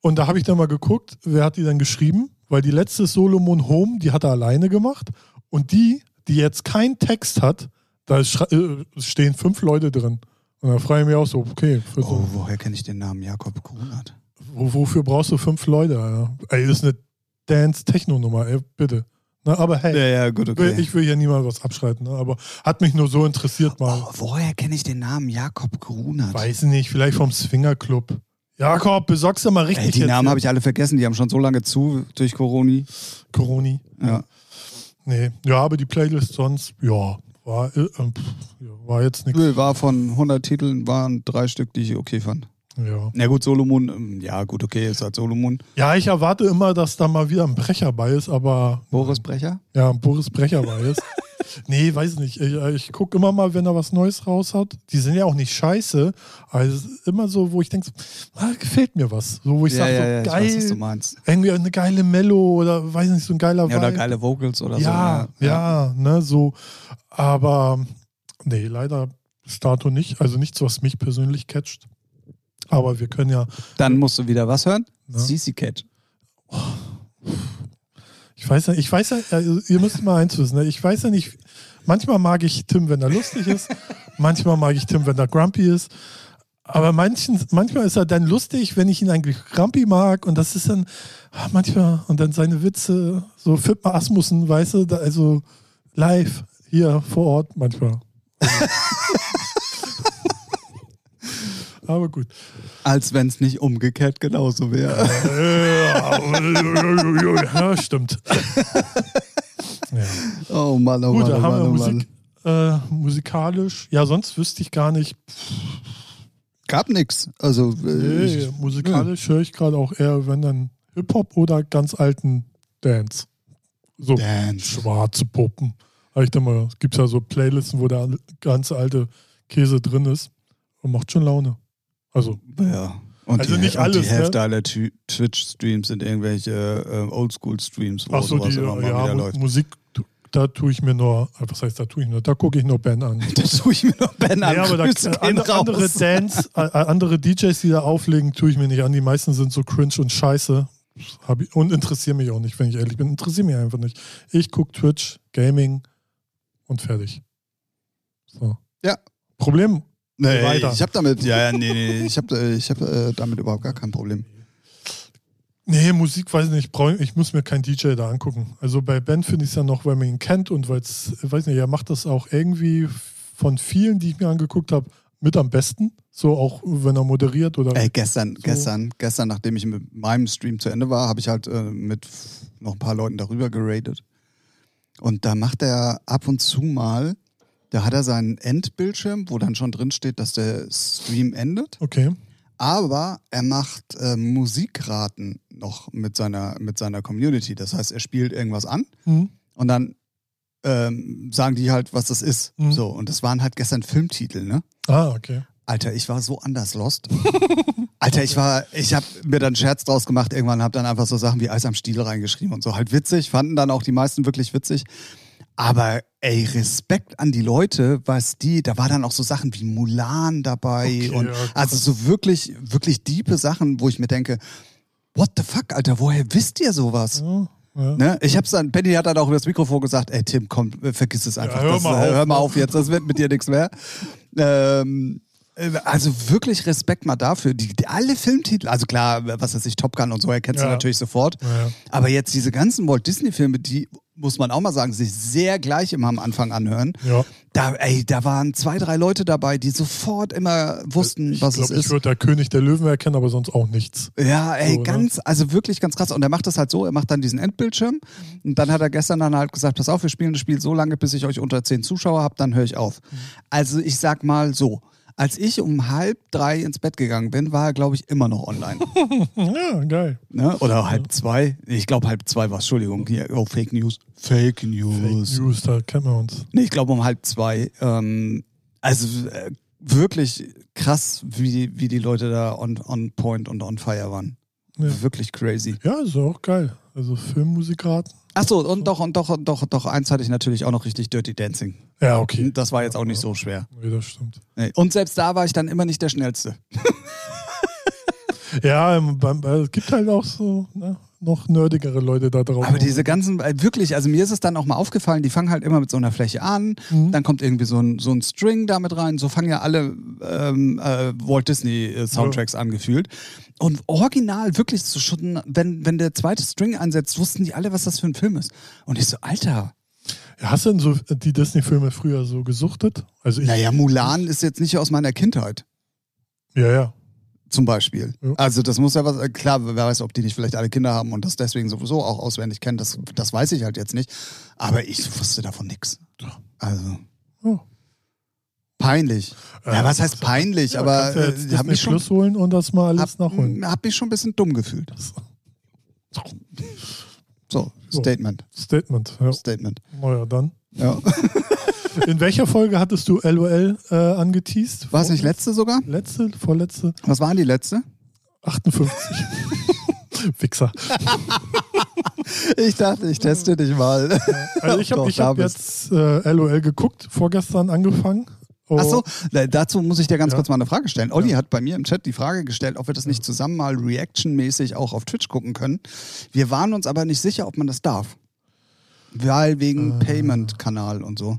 Speaker 2: Und da habe ich dann mal geguckt, wer hat die dann geschrieben? Weil die letzte Solomon Home, die hat er alleine gemacht. Und die, die jetzt keinen Text hat, da äh, stehen fünf Leute drin. Und da frage ich mich auch so, okay,
Speaker 1: Oh, woher kenne ich den Namen Jakob Grunert?
Speaker 2: wo, wofür brauchst du fünf Leute? Alter? Ey, das ist eine Dance-Techno-Nummer, ey, bitte. Na, aber hey,
Speaker 1: Ja, ja, gut, okay.
Speaker 2: ich will hier niemand was abschreiten, ne? aber hat mich nur so interessiert mal.
Speaker 1: oh, woher kenne ich den Namen Jakob Grunert?
Speaker 2: Weiß nicht, vielleicht vom Swingerclub. Jakob, besorgst du mal richtig
Speaker 1: Ey, die Namen habe ich alle vergessen, die haben schon so lange zu durch Coroni.
Speaker 2: Coroni.
Speaker 1: Ja.
Speaker 2: Nee, ja, aber die Playlist sonst, ja, war, äh, äh, ja, war jetzt nichts.
Speaker 1: Nö, War von 100 Titeln, waren drei Stück, die ich okay fand.
Speaker 2: Ja.
Speaker 1: Na gut, Solomon, ähm, ja gut, okay, ist halt Solomon.
Speaker 2: ja, ich erwarte immer, dass da mal wieder ein Brecher bei ist, aber
Speaker 1: Boris Brecher?
Speaker 2: ja, ein Boris Brecher bei ist. nee, weiß nicht. Ich, äh, ich gucke immer mal, wenn er was Neues raus hat. Die sind ja auch nicht scheiße. Aber es ist immer so, wo ich denke, so, ah, gefällt mir was. So, wo ich sage, so,
Speaker 1: ich weiß, was du
Speaker 2: geil,
Speaker 1: meinst.
Speaker 2: irgendwie eine geile Mello oder weiß nicht, so ein geiler
Speaker 1: Ja, oder
Speaker 2: Vibe.
Speaker 1: geile Vocals oder
Speaker 2: ja,
Speaker 1: so.
Speaker 2: ja, ne, so. Aber nee, leider bis dato nicht. Also nichts, was mich persönlich catcht. Aber wir können ja,
Speaker 1: Dann musst du wieder was hören?
Speaker 2: Ja.
Speaker 1: CC Cat.
Speaker 2: ich weiß ja, ich weiß ja, also ihr müsst mal eins wissen, ne? ich weiß ja nicht, manchmal mag ich Tim, wenn er lustig ist, manchmal mag ich Tim, wenn er grumpy ist. Aber manchen, manchmal ist er dann lustig, wenn ich ihn eigentlich grumpy mag und das ist dann ah, manchmal und dann seine Witze, so Fippen Asmussen, weißt du, da, also live hier vor Ort manchmal. Aber gut.
Speaker 1: Als wenn es nicht umgekehrt genauso wäre.
Speaker 2: ja, stimmt. Ja.
Speaker 1: Oh Mann, oh
Speaker 2: Gut,
Speaker 1: Mann, oh
Speaker 2: haben wir
Speaker 1: oh.
Speaker 2: Musik, äh, musikalisch. Ja, sonst wüsste ich gar nicht.
Speaker 1: Gab nix. Also, äh,
Speaker 2: Nee,
Speaker 1: ich,
Speaker 2: musikalisch höre ich gerade auch eher, wenn dann Hip-Hop oder ganz alten Dance. So
Speaker 1: Dance.
Speaker 2: schwarze Puppen. Habe ich da mal, es gibt ja so Playlisten, wo der ganze alte Käse drin ist. Und macht schon Laune. Also,
Speaker 1: Ja. Und
Speaker 2: Also
Speaker 1: die,
Speaker 2: nicht
Speaker 1: und
Speaker 2: alles,
Speaker 1: Die Hälfte
Speaker 2: ne?
Speaker 1: aller Tw- Twitch-Streams sind irgendwelche äh, Oldschool-Streams, wo
Speaker 2: ach so,
Speaker 1: sowas
Speaker 2: die,
Speaker 1: immer mal
Speaker 2: ja,
Speaker 1: wieder läuft.
Speaker 2: Musik, da tue ich mir nur, äh, was heißt, da tue ich nur, da gucke ich nur Ben an.
Speaker 1: Da tue ich mir noch Ben an.
Speaker 2: Ja, aber da, äh, andere, andere. Dance, äh, äh, andere DJs, die da auflegen, tue ich mir nicht an. Die meisten sind so cringe und scheiße. Ich, und interessieren mich auch nicht, wenn ich ehrlich bin. Interessieren mich einfach nicht. Ich gucke Twitch, Gaming und fertig. So.
Speaker 1: Ja.
Speaker 2: Problem?
Speaker 1: Nee,
Speaker 2: weiter.
Speaker 1: ich habe damit, ja, ja, nee, nee, ich habe ich hab, äh, damit überhaupt gar kein Problem.
Speaker 2: Nee, Musik weiß nicht, ich, brauch, ich muss mir keinen DJ da angucken. Also bei Ben finde ich es ja noch, weil man ihn kennt und weil es, weiß nicht, er macht das auch irgendwie von vielen, die ich mir angeguckt habe, mit am besten? So auch wenn er moderiert oder.
Speaker 1: Ey, gestern,
Speaker 2: So.
Speaker 1: gestern, gestern, nachdem ich mit meinem Stream zu Ende war, habe ich halt äh, mit noch ein paar Leuten darüber geradet. Und da macht er ab und zu mal, da hat er seinen Endbildschirm, wo dann schon drin steht, dass der Stream endet.
Speaker 2: Okay.
Speaker 1: Aber er macht äh, Musikraten noch mit seiner, mit seiner Community. Das heißt, er spielt irgendwas an
Speaker 2: Mhm.
Speaker 1: und dann ähm, sagen die halt, was das ist.
Speaker 2: Mhm.
Speaker 1: So, und das waren halt gestern Filmtitel, ne?
Speaker 2: Ah, okay.
Speaker 1: Alter, ich war so anders lost. Alter, ich war, ich habe mir dann Scherz draus gemacht, irgendwann habe dann einfach so Sachen wie Eis am Stiel reingeschrieben und so. Halt witzig, fanden dann auch die meisten wirklich witzig. Aber ey, Respekt an die Leute, was die, da war dann auch so Sachen wie Mulan dabei
Speaker 2: Okay,
Speaker 1: und
Speaker 2: ja,
Speaker 1: also so wirklich, wirklich diepe Sachen, wo ich mir denke, what the fuck, Alter, woher wisst ihr sowas?
Speaker 2: Ja, ja.
Speaker 1: Ne? Ich hab's dann, Benny hat dann auch über das Mikrofon gesagt, ey Tim, komm, vergiss es einfach.
Speaker 2: hör
Speaker 1: das,
Speaker 2: mal
Speaker 1: äh,
Speaker 2: auf,
Speaker 1: hör mal
Speaker 2: ne?
Speaker 1: auf jetzt, das wird mit dir nichts mehr. Ähm, äh, also wirklich Respekt mal dafür. Die, die, alle Filmtitel, also klar, was weiß ich, Top Gun und so erkennst du
Speaker 2: Ja.
Speaker 1: natürlich sofort.
Speaker 2: Ja.
Speaker 1: Aber jetzt diese ganzen Walt Disney-Filme, die, muss man auch mal sagen, sich sehr gleich immer am Anfang anhören.
Speaker 2: ja.
Speaker 1: Da, ey, da waren zwei, drei Leute dabei, die sofort immer wussten,
Speaker 2: Ich
Speaker 1: was
Speaker 2: glaube,
Speaker 1: es
Speaker 2: ich
Speaker 1: ist.
Speaker 2: würde der König der Löwen erkennen, aber sonst auch nichts.
Speaker 1: Ja, ey,
Speaker 2: So, ne?
Speaker 1: ganz, also wirklich ganz krass. Und er macht das halt so, er macht dann diesen Endbildschirm und dann hat er gestern dann halt gesagt, pass auf, wir spielen das Spiel so lange, bis ich euch unter zehn Zuschauer habe, dann höre ich auf. Also ich sag mal so, als ich um halb drei ins Bett gegangen bin, war er, glaube ich, immer noch online.
Speaker 2: Ja, geil.
Speaker 1: ne? Oder halb zwei. Ich glaube, halb zwei war Entschuldigung. Hier, oh, Fake News. Fake News.
Speaker 2: Fake News, da kennt man uns.
Speaker 1: Nee, ich glaube um halb zwei. Ähm, also äh, wirklich krass, wie, wie die Leute da on, on point und on fire waren.
Speaker 2: Ja.
Speaker 1: Wirklich crazy.
Speaker 2: Ja, ist auch geil. Also Filmmusikraten.
Speaker 1: Ach so, und doch, und doch, und doch, doch, eins hatte ich natürlich auch noch richtig Dirty Dancing.
Speaker 2: Ja, okay.
Speaker 1: Das war jetzt auch nicht so schwer.
Speaker 2: Nee, das stimmt.
Speaker 1: Nee. Und selbst da war ich dann immer nicht der Schnellste.
Speaker 2: Ja, es gibt halt auch so ne, noch nerdigere Leute da drauf.
Speaker 1: Aber diese ganzen, äh, wirklich, also mir ist es dann auch mal aufgefallen, die fangen halt immer mit so einer Fläche an,
Speaker 2: Mhm.
Speaker 1: dann kommt irgendwie so ein, so ein String damit rein, so fangen ja alle ähm, äh, Walt Disney äh, Soundtracks angefühlt. Und original, wirklich so schon, wenn, wenn der zweite String einsetzt, wussten die alle, was das für ein Film ist. Und ich so, Alter,
Speaker 2: Ja, hast du denn so die Disney-Filme früher so gesuchtet? Also ich,
Speaker 1: naja, Mulan ist jetzt nicht aus meiner Kindheit.
Speaker 2: Ja, ja.
Speaker 1: Zum Beispiel.
Speaker 2: Ja.
Speaker 1: Also das muss ja was, äh, klar, wer weiß, ob die nicht vielleicht alle Kinder haben und das deswegen sowieso auch auswendig kennen, das, das weiß ich halt jetzt nicht. Aber ich wusste davon nichts. Also
Speaker 2: Oh.
Speaker 1: peinlich. Ja, was heißt peinlich?
Speaker 2: Ja,
Speaker 1: aber
Speaker 2: du jetzt
Speaker 1: äh, hab mich schon
Speaker 2: holen und das mal alles
Speaker 1: hab,
Speaker 2: nachholen.
Speaker 1: hab mich schon ein bisschen dumm gefühlt. So,
Speaker 2: So.
Speaker 1: Statement.
Speaker 2: Statement. Ja.
Speaker 1: Statement.
Speaker 2: Naja, dann.
Speaker 1: Ja.
Speaker 2: In welcher Folge hattest du LOL äh, angeteased?
Speaker 1: War es nicht letzte sogar?
Speaker 2: Letzte, vorletzte?
Speaker 1: Was waren die letzte?
Speaker 2: 58. Wichser.
Speaker 1: Ich dachte, ich teste dich mal.
Speaker 2: Also ich habe hab jetzt äh, LOL geguckt, vorgestern angefangen. Oh,
Speaker 1: Ach so, da- dazu muss ich dir ganz
Speaker 2: Ja.
Speaker 1: kurz mal eine Frage stellen. Olli hat bei mir im Chat die Frage gestellt, ob wir das nicht zusammen mal reactionmäßig auch auf Twitch gucken können. Wir waren uns aber nicht sicher, ob man das darf. Weil wegen
Speaker 2: Äh.
Speaker 1: Payment-Kanal und so.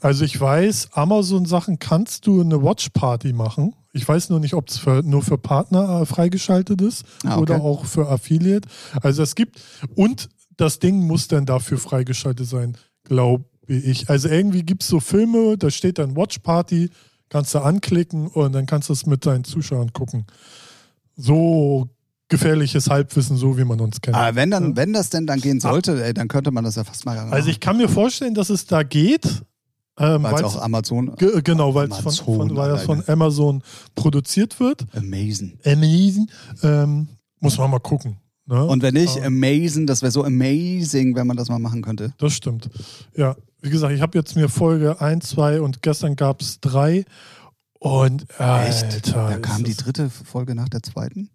Speaker 2: Also ich weiß, Amazon-Sachen kannst du eine Watch-Party machen. Ich weiß nur nicht, ob es nur für Partner äh, freigeschaltet ist
Speaker 1: Ah, okay.
Speaker 2: oder auch für Affiliate. Also es gibt, und das Ding muss dann dafür freigeschaltet sein, glaube ich. Also irgendwie gibt es so Filme, da steht dann Watch-Party, kannst du anklicken und dann kannst du es mit deinen Zuschauern gucken. So gefährliches Halbwissen, so wie man uns kennt.
Speaker 1: Aber wenn dann,
Speaker 2: Ja.
Speaker 1: wenn das denn dann gehen sollte, ey, dann könnte man das ja fast mal.
Speaker 2: Also ich kann mir vorstellen, dass es da geht. Ähm,
Speaker 1: weil es auch Amazon.
Speaker 2: Ge genau, weil es von,
Speaker 1: Amazon
Speaker 2: von, weil das von. Amazon produziert wird.
Speaker 1: Amazing.
Speaker 2: Amazing. Ähm, muss man mal gucken. Ne?
Speaker 1: Und wenn nicht,
Speaker 2: Ja.
Speaker 1: amazing, das wäre so amazing, wenn man das mal machen könnte.
Speaker 2: Das stimmt. Ja, wie gesagt, ich habe jetzt mir Folge 1, 2 und gestern gab es 3. Und
Speaker 1: Echt?
Speaker 2: Alter,
Speaker 1: Da kam die dritte Folge nach der zweiten?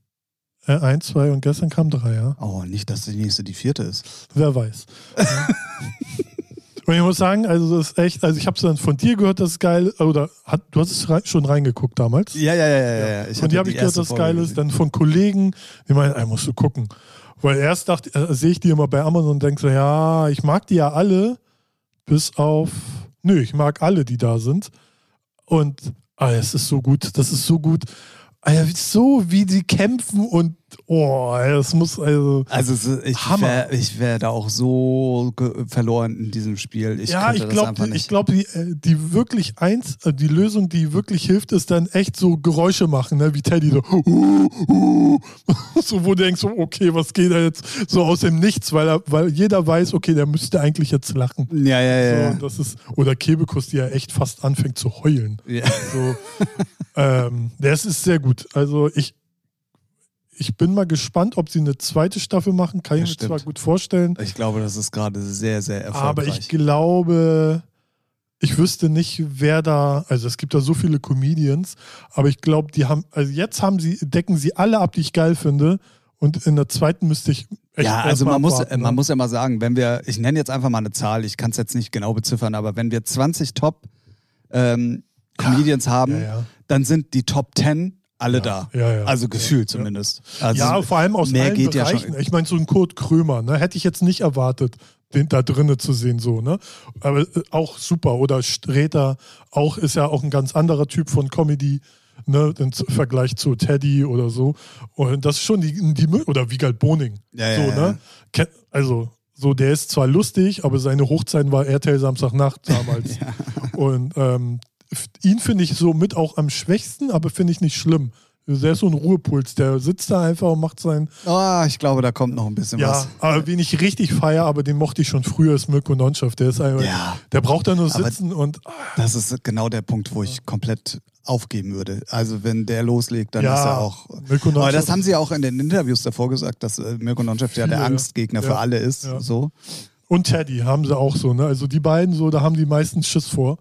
Speaker 2: Das, äh, 1, 2 und gestern kam 3, ja.
Speaker 1: Oh, nicht, dass die nächste die vierte ist.
Speaker 2: Wer weiß. und ich muss sagen, also das ist echt, also ich habe es dann von dir gehört, das ist geil, oder hat, du hast es rei- schon reingeguckt damals.
Speaker 1: Ja, ja, ja, ja. ja. Ich
Speaker 2: Von dir habe ich gehört,
Speaker 1: erste
Speaker 2: dass es
Speaker 1: Folge
Speaker 2: geil ist. Dann von Kollegen, die meinen, ey, musst du gucken. Weil erst dachte, äh, sehe ich die immer bei Amazon und denke so, ja, ich mag die ja alle, bis auf, nö, ich mag alle, die da sind. Und ah, es ist so gut, das ist so gut. Ah so wie sie kämpfen und oh, das muss also.
Speaker 1: Also es ich wäre wär da auch so verloren in diesem Spiel. Ich
Speaker 2: ja, ich glaube, ich glaube, die, äh, die wirklich eins, äh, die Lösung, die wirklich hilft, ist dann echt so Geräusche machen, ne? wie Teddy so, uh, uh, so wo du denkst, okay, was geht da jetzt so aus dem Nichts, weil er, weil jeder weiß, okay, der müsste eigentlich jetzt lachen.
Speaker 1: ja, ja, ja.
Speaker 2: So, das ist, oder Kebekus, die ja echt fast anfängt zu heulen.
Speaker 1: ja.
Speaker 2: So, ähm, das ist sehr gut. Also ich, ich bin mal gespannt, ob sie eine zweite Staffel machen. Kann ich
Speaker 1: Das
Speaker 2: mir
Speaker 1: stimmt.
Speaker 2: zwar gut vorstellen,
Speaker 1: Ich glaube, das ist gerade sehr, sehr erfolgreich.
Speaker 2: aber ich glaube, ich wüsste nicht, wer da, also es gibt da so viele Comedians, aber ich glaube, die haben, also jetzt haben sie, decken sie alle ab, die ich geil finde. Und in der zweiten müsste ich echt
Speaker 1: ja, also man muss,
Speaker 2: abwarten,
Speaker 1: man
Speaker 2: ne?
Speaker 1: muss ja mal sagen, wenn wir, ich nenne jetzt einfach mal eine Zahl, ich kann es jetzt nicht genau beziffern, aber wenn wir 20 Top ähm, Comedians haben,
Speaker 2: ja, ja.
Speaker 1: dann sind die Top 10 alle da.
Speaker 2: ja, ja.
Speaker 1: Also gefühlt
Speaker 2: Ja.
Speaker 1: zumindest. Also
Speaker 2: ja, vor allem aus
Speaker 1: mehr
Speaker 2: allen
Speaker 1: ja
Speaker 2: Bereichen. ich meine, so ein Kurt Krömer, ne, hätte ich jetzt nicht erwartet, den da drinnen zu sehen, so, ne? Aber äh, auch super. Oder Sträter, auch ist ja auch ein ganz anderer Typ von Comedy, ne, im Vergleich zu Teddy oder so. Und das ist schon die, die oder Wiegald Boning.
Speaker 1: Ja,
Speaker 2: so,
Speaker 1: ja, ja.
Speaker 2: ne? Also, so, der ist zwar lustig, aber seine Hochzeiten war RTL Samstagnacht damals. Und ähm, ihn finde ich so mit auch am schwächsten, aber finde ich nicht schlimm. Der ist so ein Ruhepuls, der sitzt da einfach und macht sein.
Speaker 1: Ah, ich glaube, da kommt noch ein bisschen
Speaker 2: Ja,
Speaker 1: was.
Speaker 2: aber wen ich richtig feier, aber den mochte ich schon früher, ist Mirko Nonchef. Der ist einfach,
Speaker 1: Ja.
Speaker 2: der braucht da nur sitzen und
Speaker 1: Das ist genau der Punkt, wo ich komplett aufgeben würde. Also wenn der loslegt, dann
Speaker 2: Ja,
Speaker 1: ist er auch. Aber das haben sie auch in den Interviews davor gesagt, dass äh, Mirko Nonchef ja der Angstgegner
Speaker 2: ja.
Speaker 1: für alle ist.
Speaker 2: Ja.
Speaker 1: So.
Speaker 2: Und Teddy haben sie auch so, ne? Also die beiden so, da haben die meisten Schiss vor.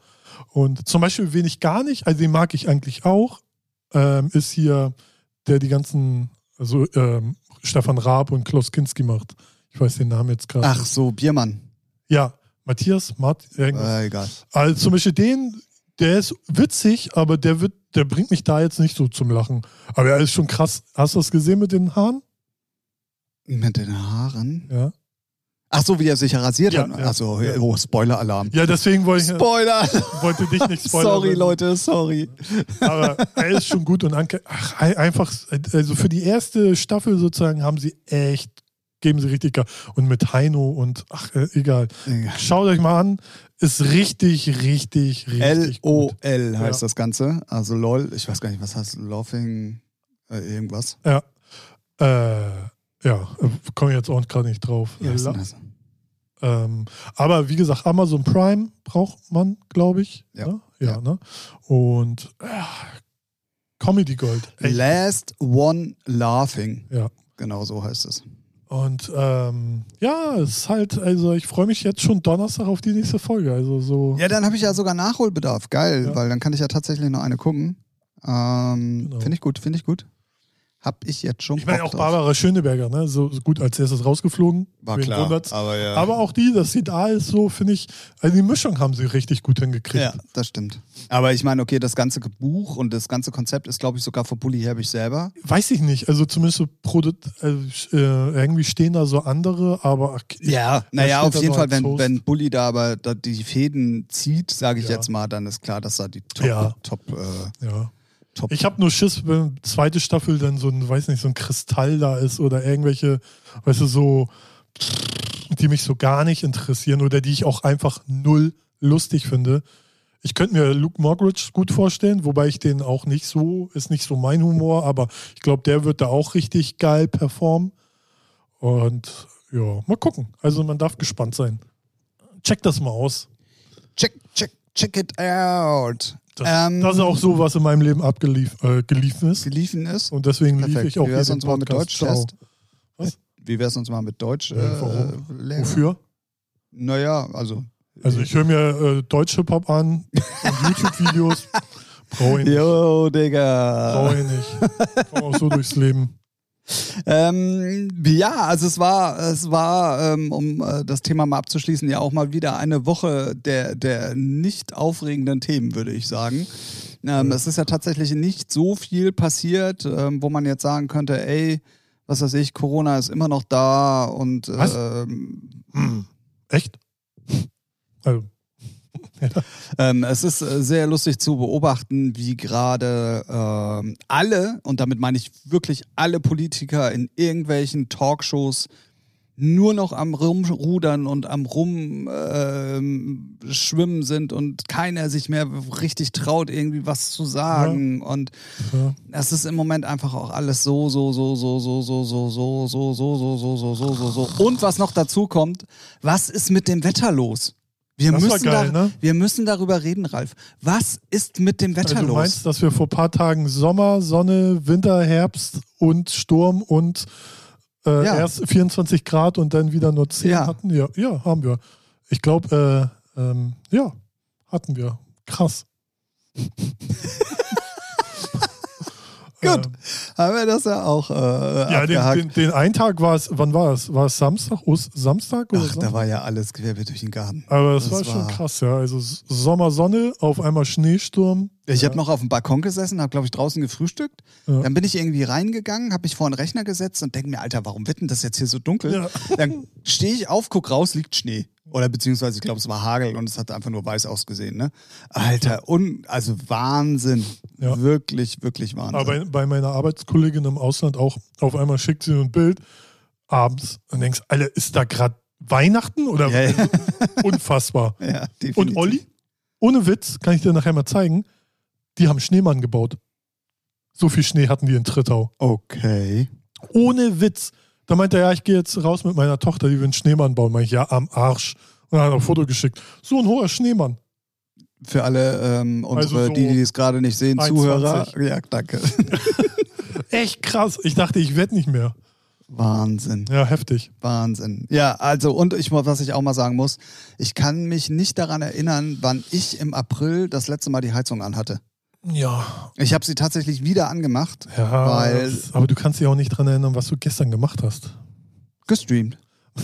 Speaker 2: Und zum Beispiel, wen ich gar nicht, also den mag ich eigentlich auch, ähm, ist hier, der die ganzen, also ähm, Stefan Raab und Klaus Kinski macht. Ich weiß den Namen jetzt gerade.
Speaker 1: Ach so, Biermann.
Speaker 2: Ja, Matthias, Mart, irgendwas.
Speaker 1: Äh, egal.
Speaker 2: Also zum Beispiel den, der ist witzig, aber der wird, der bringt mich da jetzt nicht so zum Lachen. Aber er ist schon krass. Hast du das gesehen mit den Haaren?
Speaker 1: Mit den Haaren?
Speaker 2: Ja.
Speaker 1: Ach so, wie er sich rasiert
Speaker 2: Ja,
Speaker 1: hat.
Speaker 2: ja.
Speaker 1: Also,
Speaker 2: Ja.
Speaker 1: oh, Spoiler-Alarm.
Speaker 2: Ja, deswegen wollte ich,
Speaker 1: Spoiler!
Speaker 2: wollte dich nicht spoilern.
Speaker 1: sorry, Leute, sorry.
Speaker 2: Aber er ist schon gut und Anke, ach, ein- einfach, also für die erste Staffel sozusagen haben sie echt, geben sie richtig Gas. Und mit Heino und, ach, äh, egal. Schaut euch mal an, ist richtig, richtig, richtig.
Speaker 1: L-O-L heißt das Ganze. Also LOL, ich weiß gar nicht, was heißt Laughing, äh, irgendwas.
Speaker 2: Ja. Äh, ja, komme ich jetzt auch gerade nicht drauf.
Speaker 1: Denn
Speaker 2: La-
Speaker 1: das?
Speaker 2: Ähm, aber wie gesagt, Amazon Prime braucht man, glaube ich.
Speaker 1: Ja.
Speaker 2: Ne? Ja,
Speaker 1: Ja.
Speaker 2: Ne? Und äh, Comedy Gold. Echt.
Speaker 1: Last One Laughing.
Speaker 2: Ja.
Speaker 1: Genau so heißt es.
Speaker 2: Und ähm, ja, es ist halt, also ich freue mich jetzt schon Donnerstag auf die nächste Folge. Also so.
Speaker 1: Ja, dann habe ich ja sogar Nachholbedarf. Geil,
Speaker 2: Ja.
Speaker 1: weil dann kann ich ja tatsächlich noch eine gucken. Ähm,
Speaker 2: Genau.
Speaker 1: Finde ich gut, finde ich gut. Hab ich jetzt schon.
Speaker 2: ich meine auch
Speaker 1: drauf.
Speaker 2: Barbara Schöneberger, ne? So, so gut als erstes rausgeflogen.
Speaker 1: War klar.
Speaker 2: wundert's?
Speaker 1: Aber ja.
Speaker 2: Aber auch die, dass sie da ist, so finde ich, also die Mischung haben sie richtig gut hingekriegt.
Speaker 1: ja, das stimmt. Aber ich meine, okay, das ganze Buch und das ganze Konzept ist, glaube ich, sogar von Bully Herbig selber.
Speaker 2: Weiß ich nicht, also zumindest so äh, äh, irgendwie stehen da so andere, aber
Speaker 1: Ja, naja, auf jeden Fall, wenn,
Speaker 2: Host.
Speaker 1: wenn Bully da aber da die Fäden zieht, sage ich
Speaker 2: Ja.
Speaker 1: jetzt mal, dann ist klar, dass da die Top,
Speaker 2: Ja.
Speaker 1: Top, äh,
Speaker 2: ja.
Speaker 1: Top.
Speaker 2: Ich habe nur Schiss, wenn zweite Staffel dann so ein, weiß nicht, so ein Kristall da ist oder irgendwelche, weißt du, so, die mich so gar nicht interessieren oder die ich auch einfach null lustig finde. Ich könnte mir Luke Mockridge gut vorstellen, wobei ich den auch nicht so, ist nicht so mein Humor, aber ich glaube, der wird da auch richtig geil performen. Und ja, mal gucken. Also man darf gespannt sein. Check das mal aus.
Speaker 1: check, check, check it out.
Speaker 2: Das,
Speaker 1: Ähm,
Speaker 2: das ist auch so, was in meinem Leben abgeliefen äh, geliefen ist.
Speaker 1: geliefen ist.
Speaker 2: Und deswegen lief ich auch
Speaker 1: Wie wär's uns mal mit
Speaker 2: Podcast.
Speaker 1: Deutsch-Test?
Speaker 2: Was?
Speaker 1: Wie wär's uns mal mit Deutsch?
Speaker 2: Ja,
Speaker 1: Äh,
Speaker 2: warum?
Speaker 1: lernen?
Speaker 2: Wofür?
Speaker 1: Naja, also.
Speaker 2: Also ich höre mir äh, Deutsch-Hip-Hop an und YouTube-Videos. Brauche ich nicht.
Speaker 1: Yo, Digga.
Speaker 2: Brauche ich nicht. Komm auch so durchs Leben.
Speaker 1: Ähm, ja, also es war, es war, ähm, um äh, das Thema mal abzuschließen, ja auch mal wieder eine Woche der, der nicht aufregenden Themen, würde ich sagen. Ähm, Es ist ja tatsächlich nicht so viel passiert, ähm, wo man jetzt sagen könnte, ey, was weiß ich, Corona ist immer noch da und
Speaker 2: Was?
Speaker 1: ähm,
Speaker 2: Hm. Echt? Also,
Speaker 1: Ähm, es ist äh, sehr lustig zu beobachten, wie gerade ähm, alle, und damit meine ich wirklich alle Politiker in irgendwelchen Talkshows nur noch am Rumrudern und am Rumschwimmen äh, sind und keiner sich mehr richtig traut, irgendwie was zu sagen. Und
Speaker 2: Ja.
Speaker 1: es ist im Moment einfach auch alles so, so, so, so, so, so, so, so, so, so, so, so, so, so, so, so. Und was noch dazu kommt, was ist mit dem Wetter los? Wir
Speaker 2: Das
Speaker 1: müssen,
Speaker 2: geil,
Speaker 1: da,
Speaker 2: ne?
Speaker 1: wir müssen darüber reden, Ralf. Was ist mit dem Wetter
Speaker 2: Also du
Speaker 1: los?
Speaker 2: meinst, dass wir vor ein paar Tagen Sommer, Sonne, Winter, Herbst und Sturm und äh,
Speaker 1: Ja.
Speaker 2: erst 24 Grad und dann wieder nur 10
Speaker 1: Ja.
Speaker 2: hatten? Ja, ja, haben wir. Ich glaube, äh, ähm, ja, hatten wir. Krass.
Speaker 1: Gut,
Speaker 2: Äh,
Speaker 1: haben wir das ja auch äh,
Speaker 2: ja, den,
Speaker 1: abgehakt.
Speaker 2: den, den einen Tag war es, wann war es? War es Samstag? Ost, Samstag oder
Speaker 1: Ach, da
Speaker 2: Sonntag?
Speaker 1: war ja alles querbeet durch den Garten.
Speaker 2: Aber das,
Speaker 1: das
Speaker 2: war schon
Speaker 1: war-
Speaker 2: krass, ja. Also S- Sommer, Sonne, auf einmal Schneesturm.
Speaker 1: Ich
Speaker 2: ja.
Speaker 1: habe noch auf dem Balkon gesessen, habe, glaube ich, draußen gefrühstückt.
Speaker 2: Ja.
Speaker 1: Dann bin ich irgendwie reingegangen, habe mich vor den Rechner gesetzt und denke mir, Alter, warum wird denn das jetzt hier so dunkel?
Speaker 2: Ja.
Speaker 1: Dann stehe ich auf, guck raus, liegt Schnee. Oder beziehungsweise, ich glaube, es war Hagel und es hat einfach nur weiß ausgesehen. Ne? Alter, un also Wahnsinn.
Speaker 2: Ja.
Speaker 1: Wirklich, wirklich Wahnsinn.
Speaker 2: Aber bei, bei meiner Arbeitskollegin im Ausland auch, auf einmal schickt sie ein Bild abends und denkst, Alter, ist da gerade Weihnachten oder
Speaker 1: ja, ja,
Speaker 2: unfassbar.
Speaker 1: ja.
Speaker 2: Und Olli, ohne Witz, kann ich dir nachher mal zeigen, die haben Schneemann gebaut. So viel Schnee hatten die in Trittau.
Speaker 1: Okay.
Speaker 2: Ohne Witz. Da meinte er, ja, ich gehe jetzt raus mit meiner Tochter, die will einen Schneemann bauen. Meinte ich, ja, am Arsch. Und dann hat er ein Foto geschickt. So ein hoher Schneemann.
Speaker 1: Für alle ähm, unsere,
Speaker 2: Also so
Speaker 1: die, die es gerade nicht sehen,
Speaker 2: 1,20.
Speaker 1: Zuhörer. Ja, danke.
Speaker 2: Echt krass. Ich dachte, ich werde nicht mehr.
Speaker 1: Wahnsinn.
Speaker 2: Ja, heftig.
Speaker 1: Wahnsinn. Ja, also und ich was ich auch mal sagen muss, ich kann mich nicht daran erinnern, wann ich im April das letzte Mal die Heizung anhatte.
Speaker 2: Ja,
Speaker 1: Ich habe sie tatsächlich wieder angemacht,
Speaker 2: ja.
Speaker 1: weil
Speaker 2: das- aber du kannst dich auch nicht dran erinnern, was du gestern gemacht hast.
Speaker 1: gestreamt.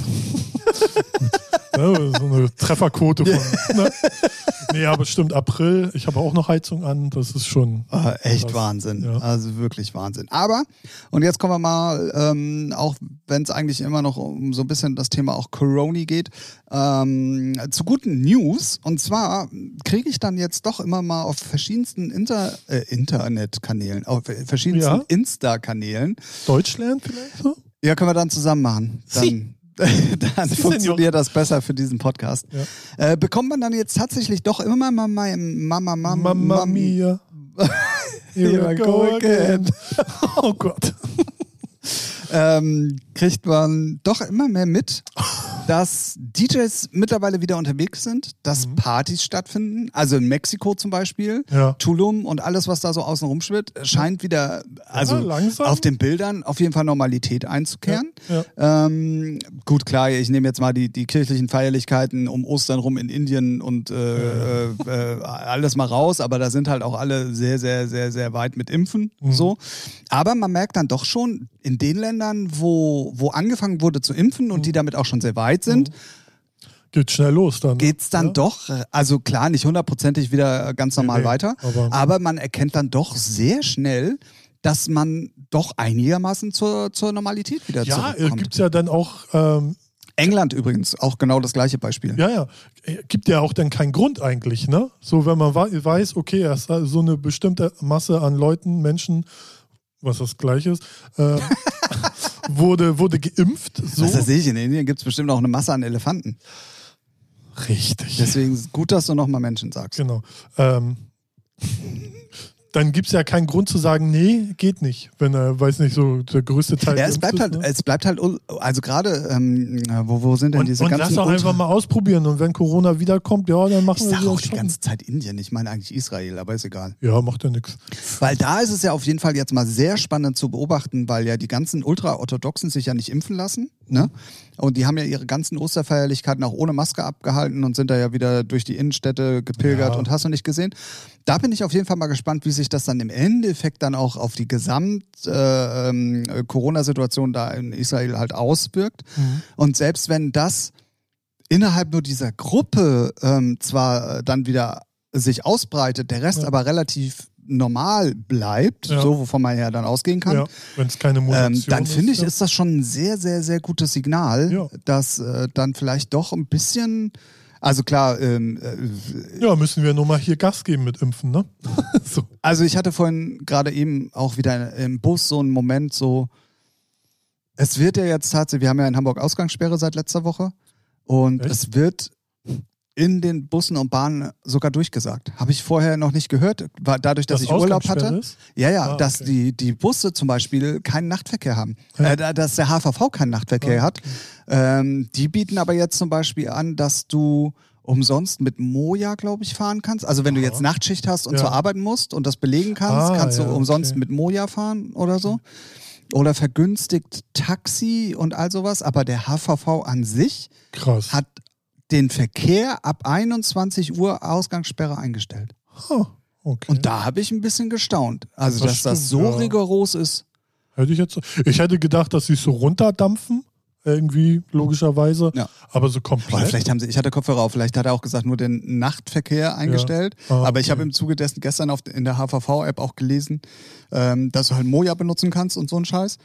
Speaker 2: Ne, so eine Trefferquote von. Ne? Nee, aber stimmt, April. Ich habe auch noch Heizung an. Das ist schon.
Speaker 1: Ah, echt
Speaker 2: Krass.
Speaker 1: Wahnsinn.
Speaker 2: Ja.
Speaker 1: Also wirklich Wahnsinn. Aber, und jetzt kommen wir mal, ähm, auch wenn es eigentlich immer noch um so ein bisschen das Thema auch Corona geht, ähm, zu guten News. Und zwar kriege ich dann jetzt doch immer mal auf verschiedensten Inter äh, Internetkanälen, auf verschiedensten
Speaker 2: Ja.
Speaker 1: Insta-Kanälen.
Speaker 2: Deutsch lernen vielleicht so?
Speaker 1: Ja, können wir dann zusammen machen. Dann, dann funktioniert das besser für diesen Podcast.
Speaker 2: Ja.
Speaker 1: Äh, bekommt man dann jetzt tatsächlich doch immer mal Mama, Mama, Mama,
Speaker 2: Mamma mia.
Speaker 1: Here I go again.
Speaker 2: Oh Gott.
Speaker 1: ähm, kriegt man doch immer mehr mit, dass DJs mittlerweile wieder unterwegs sind, dass
Speaker 2: Mhm.
Speaker 1: Partys stattfinden. Also in Mexiko zum Beispiel,
Speaker 2: Ja.
Speaker 1: Tulum und alles, was da so außen rumschwirrt, scheint wieder, also
Speaker 2: langsam.
Speaker 1: auf den Bildern auf jeden Fall Normalität einzukehren.
Speaker 2: Ja.
Speaker 1: Ähm, gut, klar, ich nehme jetzt mal die, die kirchlichen Feierlichkeiten um Ostern rum in Indien und äh, äh, äh, alles mal raus, aber da sind halt auch alle sehr, sehr, sehr, sehr weit mit Impfen.
Speaker 2: Mhm.
Speaker 1: So. Aber man merkt dann doch schon, in den Ländern, wo, wo angefangen wurde zu impfen und die damit auch schon sehr weit sind,
Speaker 2: Geht schnell los dann. ne?
Speaker 1: geht's dann
Speaker 2: ja?
Speaker 1: doch, äh, also klar, nicht hundertprozentig wieder ganz normal
Speaker 2: nee,
Speaker 1: weiter,
Speaker 2: aber-
Speaker 1: aber, man erkennt dann doch sehr schnell, dass man doch einigermaßen zur, zur Normalität wieder
Speaker 2: Ja, äh,
Speaker 1: zurückkommt.
Speaker 2: gibt es ja dann auch, ähm,
Speaker 1: England übrigens, auch genau das gleiche Beispiel.
Speaker 2: ja, ja, äh, gibt ja auch dann keinen Grund eigentlich, ne? So, wenn man wei- weiß, okay, es ist so eine bestimmte Masse an Leuten, Menschen, was das gleiche ist, äh, wurde, wurde geimpft. So.
Speaker 1: Was das sehe ich, in Indien gibt es bestimmt auch eine Masse an Elefanten.
Speaker 2: Richtig.
Speaker 1: Deswegen ist gut, dass du nochmal Menschen sagst.
Speaker 2: Genau. Ähm, dann gibt es ja keinen Grund zu sagen, nee, geht nicht, wenn er, weiß nicht, so der größte Teil.
Speaker 1: Ja, es bleibt
Speaker 2: ist,
Speaker 1: halt,
Speaker 2: ne?
Speaker 1: es bleibt halt, also gerade, ähm, wo, wo sind denn
Speaker 2: Und,
Speaker 1: diese
Speaker 2: und lass
Speaker 1: ganzen
Speaker 2: doch
Speaker 1: Ultra-
Speaker 2: einfach mal ausprobieren und wenn Corona wiederkommt, ja, dann machen
Speaker 1: Ich
Speaker 2: wir
Speaker 1: sage
Speaker 2: wieder
Speaker 1: auch die ganze Zeit Indien, ich meine eigentlich Israel, aber ist egal.
Speaker 2: Ja, macht ja nichts.
Speaker 1: Weil da ist es ja auf jeden Fall jetzt mal sehr spannend zu beobachten, weil ja die ganzen Ultra-Orthodoxen sich ja nicht impfen lassen. Ne? Und die haben ja ihre ganzen Osterfeierlichkeiten auch ohne Maske abgehalten und sind da ja wieder durch die Innenstädte gepilgert
Speaker 2: Ja.
Speaker 1: und hast du nicht gesehen. Da bin ich auf jeden Fall mal gespannt, wie sich das dann im Endeffekt dann auch auf die Gesamt-Corona-Situation da in Israel halt auswirkt. Und selbst wenn das innerhalb nur dieser Gruppe ähm, zwar äh, dann wieder sich ausbreitet, der Rest
Speaker 2: Ja.
Speaker 1: aber relativ normal bleibt,
Speaker 2: Ja.
Speaker 1: so wovon man ja dann ausgehen kann,
Speaker 2: Ja, wenn es keine Mutation
Speaker 1: ähm, dann finde ich,
Speaker 2: ja.
Speaker 1: ist das schon ein sehr, sehr, sehr gutes Signal, dass äh, dann vielleicht doch ein bisschen, Also klar, ähm, äh,
Speaker 2: Ja, müssen wir nur mal hier Gas geben mit Impfen, ne? so.
Speaker 1: also ich hatte vorhin gerade eben auch wieder im Bus so einen Moment so, es wird ja jetzt tatsächlich, wir haben ja in Hamburg Ausgangssperre seit letzter Woche und
Speaker 2: Echt?
Speaker 1: es wird in den Bussen und Bahnen sogar durchgesagt. Habe ich vorher noch nicht gehört, war dadurch, dass ich Urlaub hatte.
Speaker 2: Ist?
Speaker 1: Ja, ja,
Speaker 2: Ah,
Speaker 1: dass
Speaker 2: okay.
Speaker 1: die, die Busse zum Beispiel keinen Nachtverkehr haben.
Speaker 2: Ja.
Speaker 1: Äh, da- dass der HVV keinen Nachtverkehr
Speaker 2: Ah,
Speaker 1: hat. Ähm, die bieten aber jetzt zum Beispiel an, dass du umsonst mit Moja, glaube ich, fahren kannst. Also wenn du jetzt Nachtschicht hast und
Speaker 2: Ja.
Speaker 1: zur Arbeit musst und das belegen kannst,
Speaker 2: Ah,
Speaker 1: kannst du
Speaker 2: ja,
Speaker 1: umsonst
Speaker 2: okay.
Speaker 1: mit Moja fahren oder so. Oder vergünstigt Taxi und all sowas. Aber der HVV an sich
Speaker 2: Krass.
Speaker 1: hat den Verkehr ab 21 Uhr Ausgangssperre eingestellt.
Speaker 2: Ah, okay.
Speaker 1: Und da habe ich ein bisschen gestaunt. Also,
Speaker 2: Das
Speaker 1: dass das
Speaker 2: stimmt,
Speaker 1: so
Speaker 2: ja.
Speaker 1: rigoros ist.
Speaker 2: Hätte ich jetzt. Ich hätte gedacht, dass sie es so runterdampfen, irgendwie, logischerweise.
Speaker 1: Ja.
Speaker 2: Aber so
Speaker 1: Oder
Speaker 2: komplett.
Speaker 1: vielleicht haben sie, ich hatte Kopfhörer auf, vielleicht hat er auch gesagt, nur den Nachtverkehr eingestellt.
Speaker 2: Ah,
Speaker 1: Aber ich
Speaker 2: okay.
Speaker 1: habe im Zuge dessen gestern auf, in der HVV-App auch gelesen, ähm, dass du halt Moja benutzen kannst und so ein Scheiß.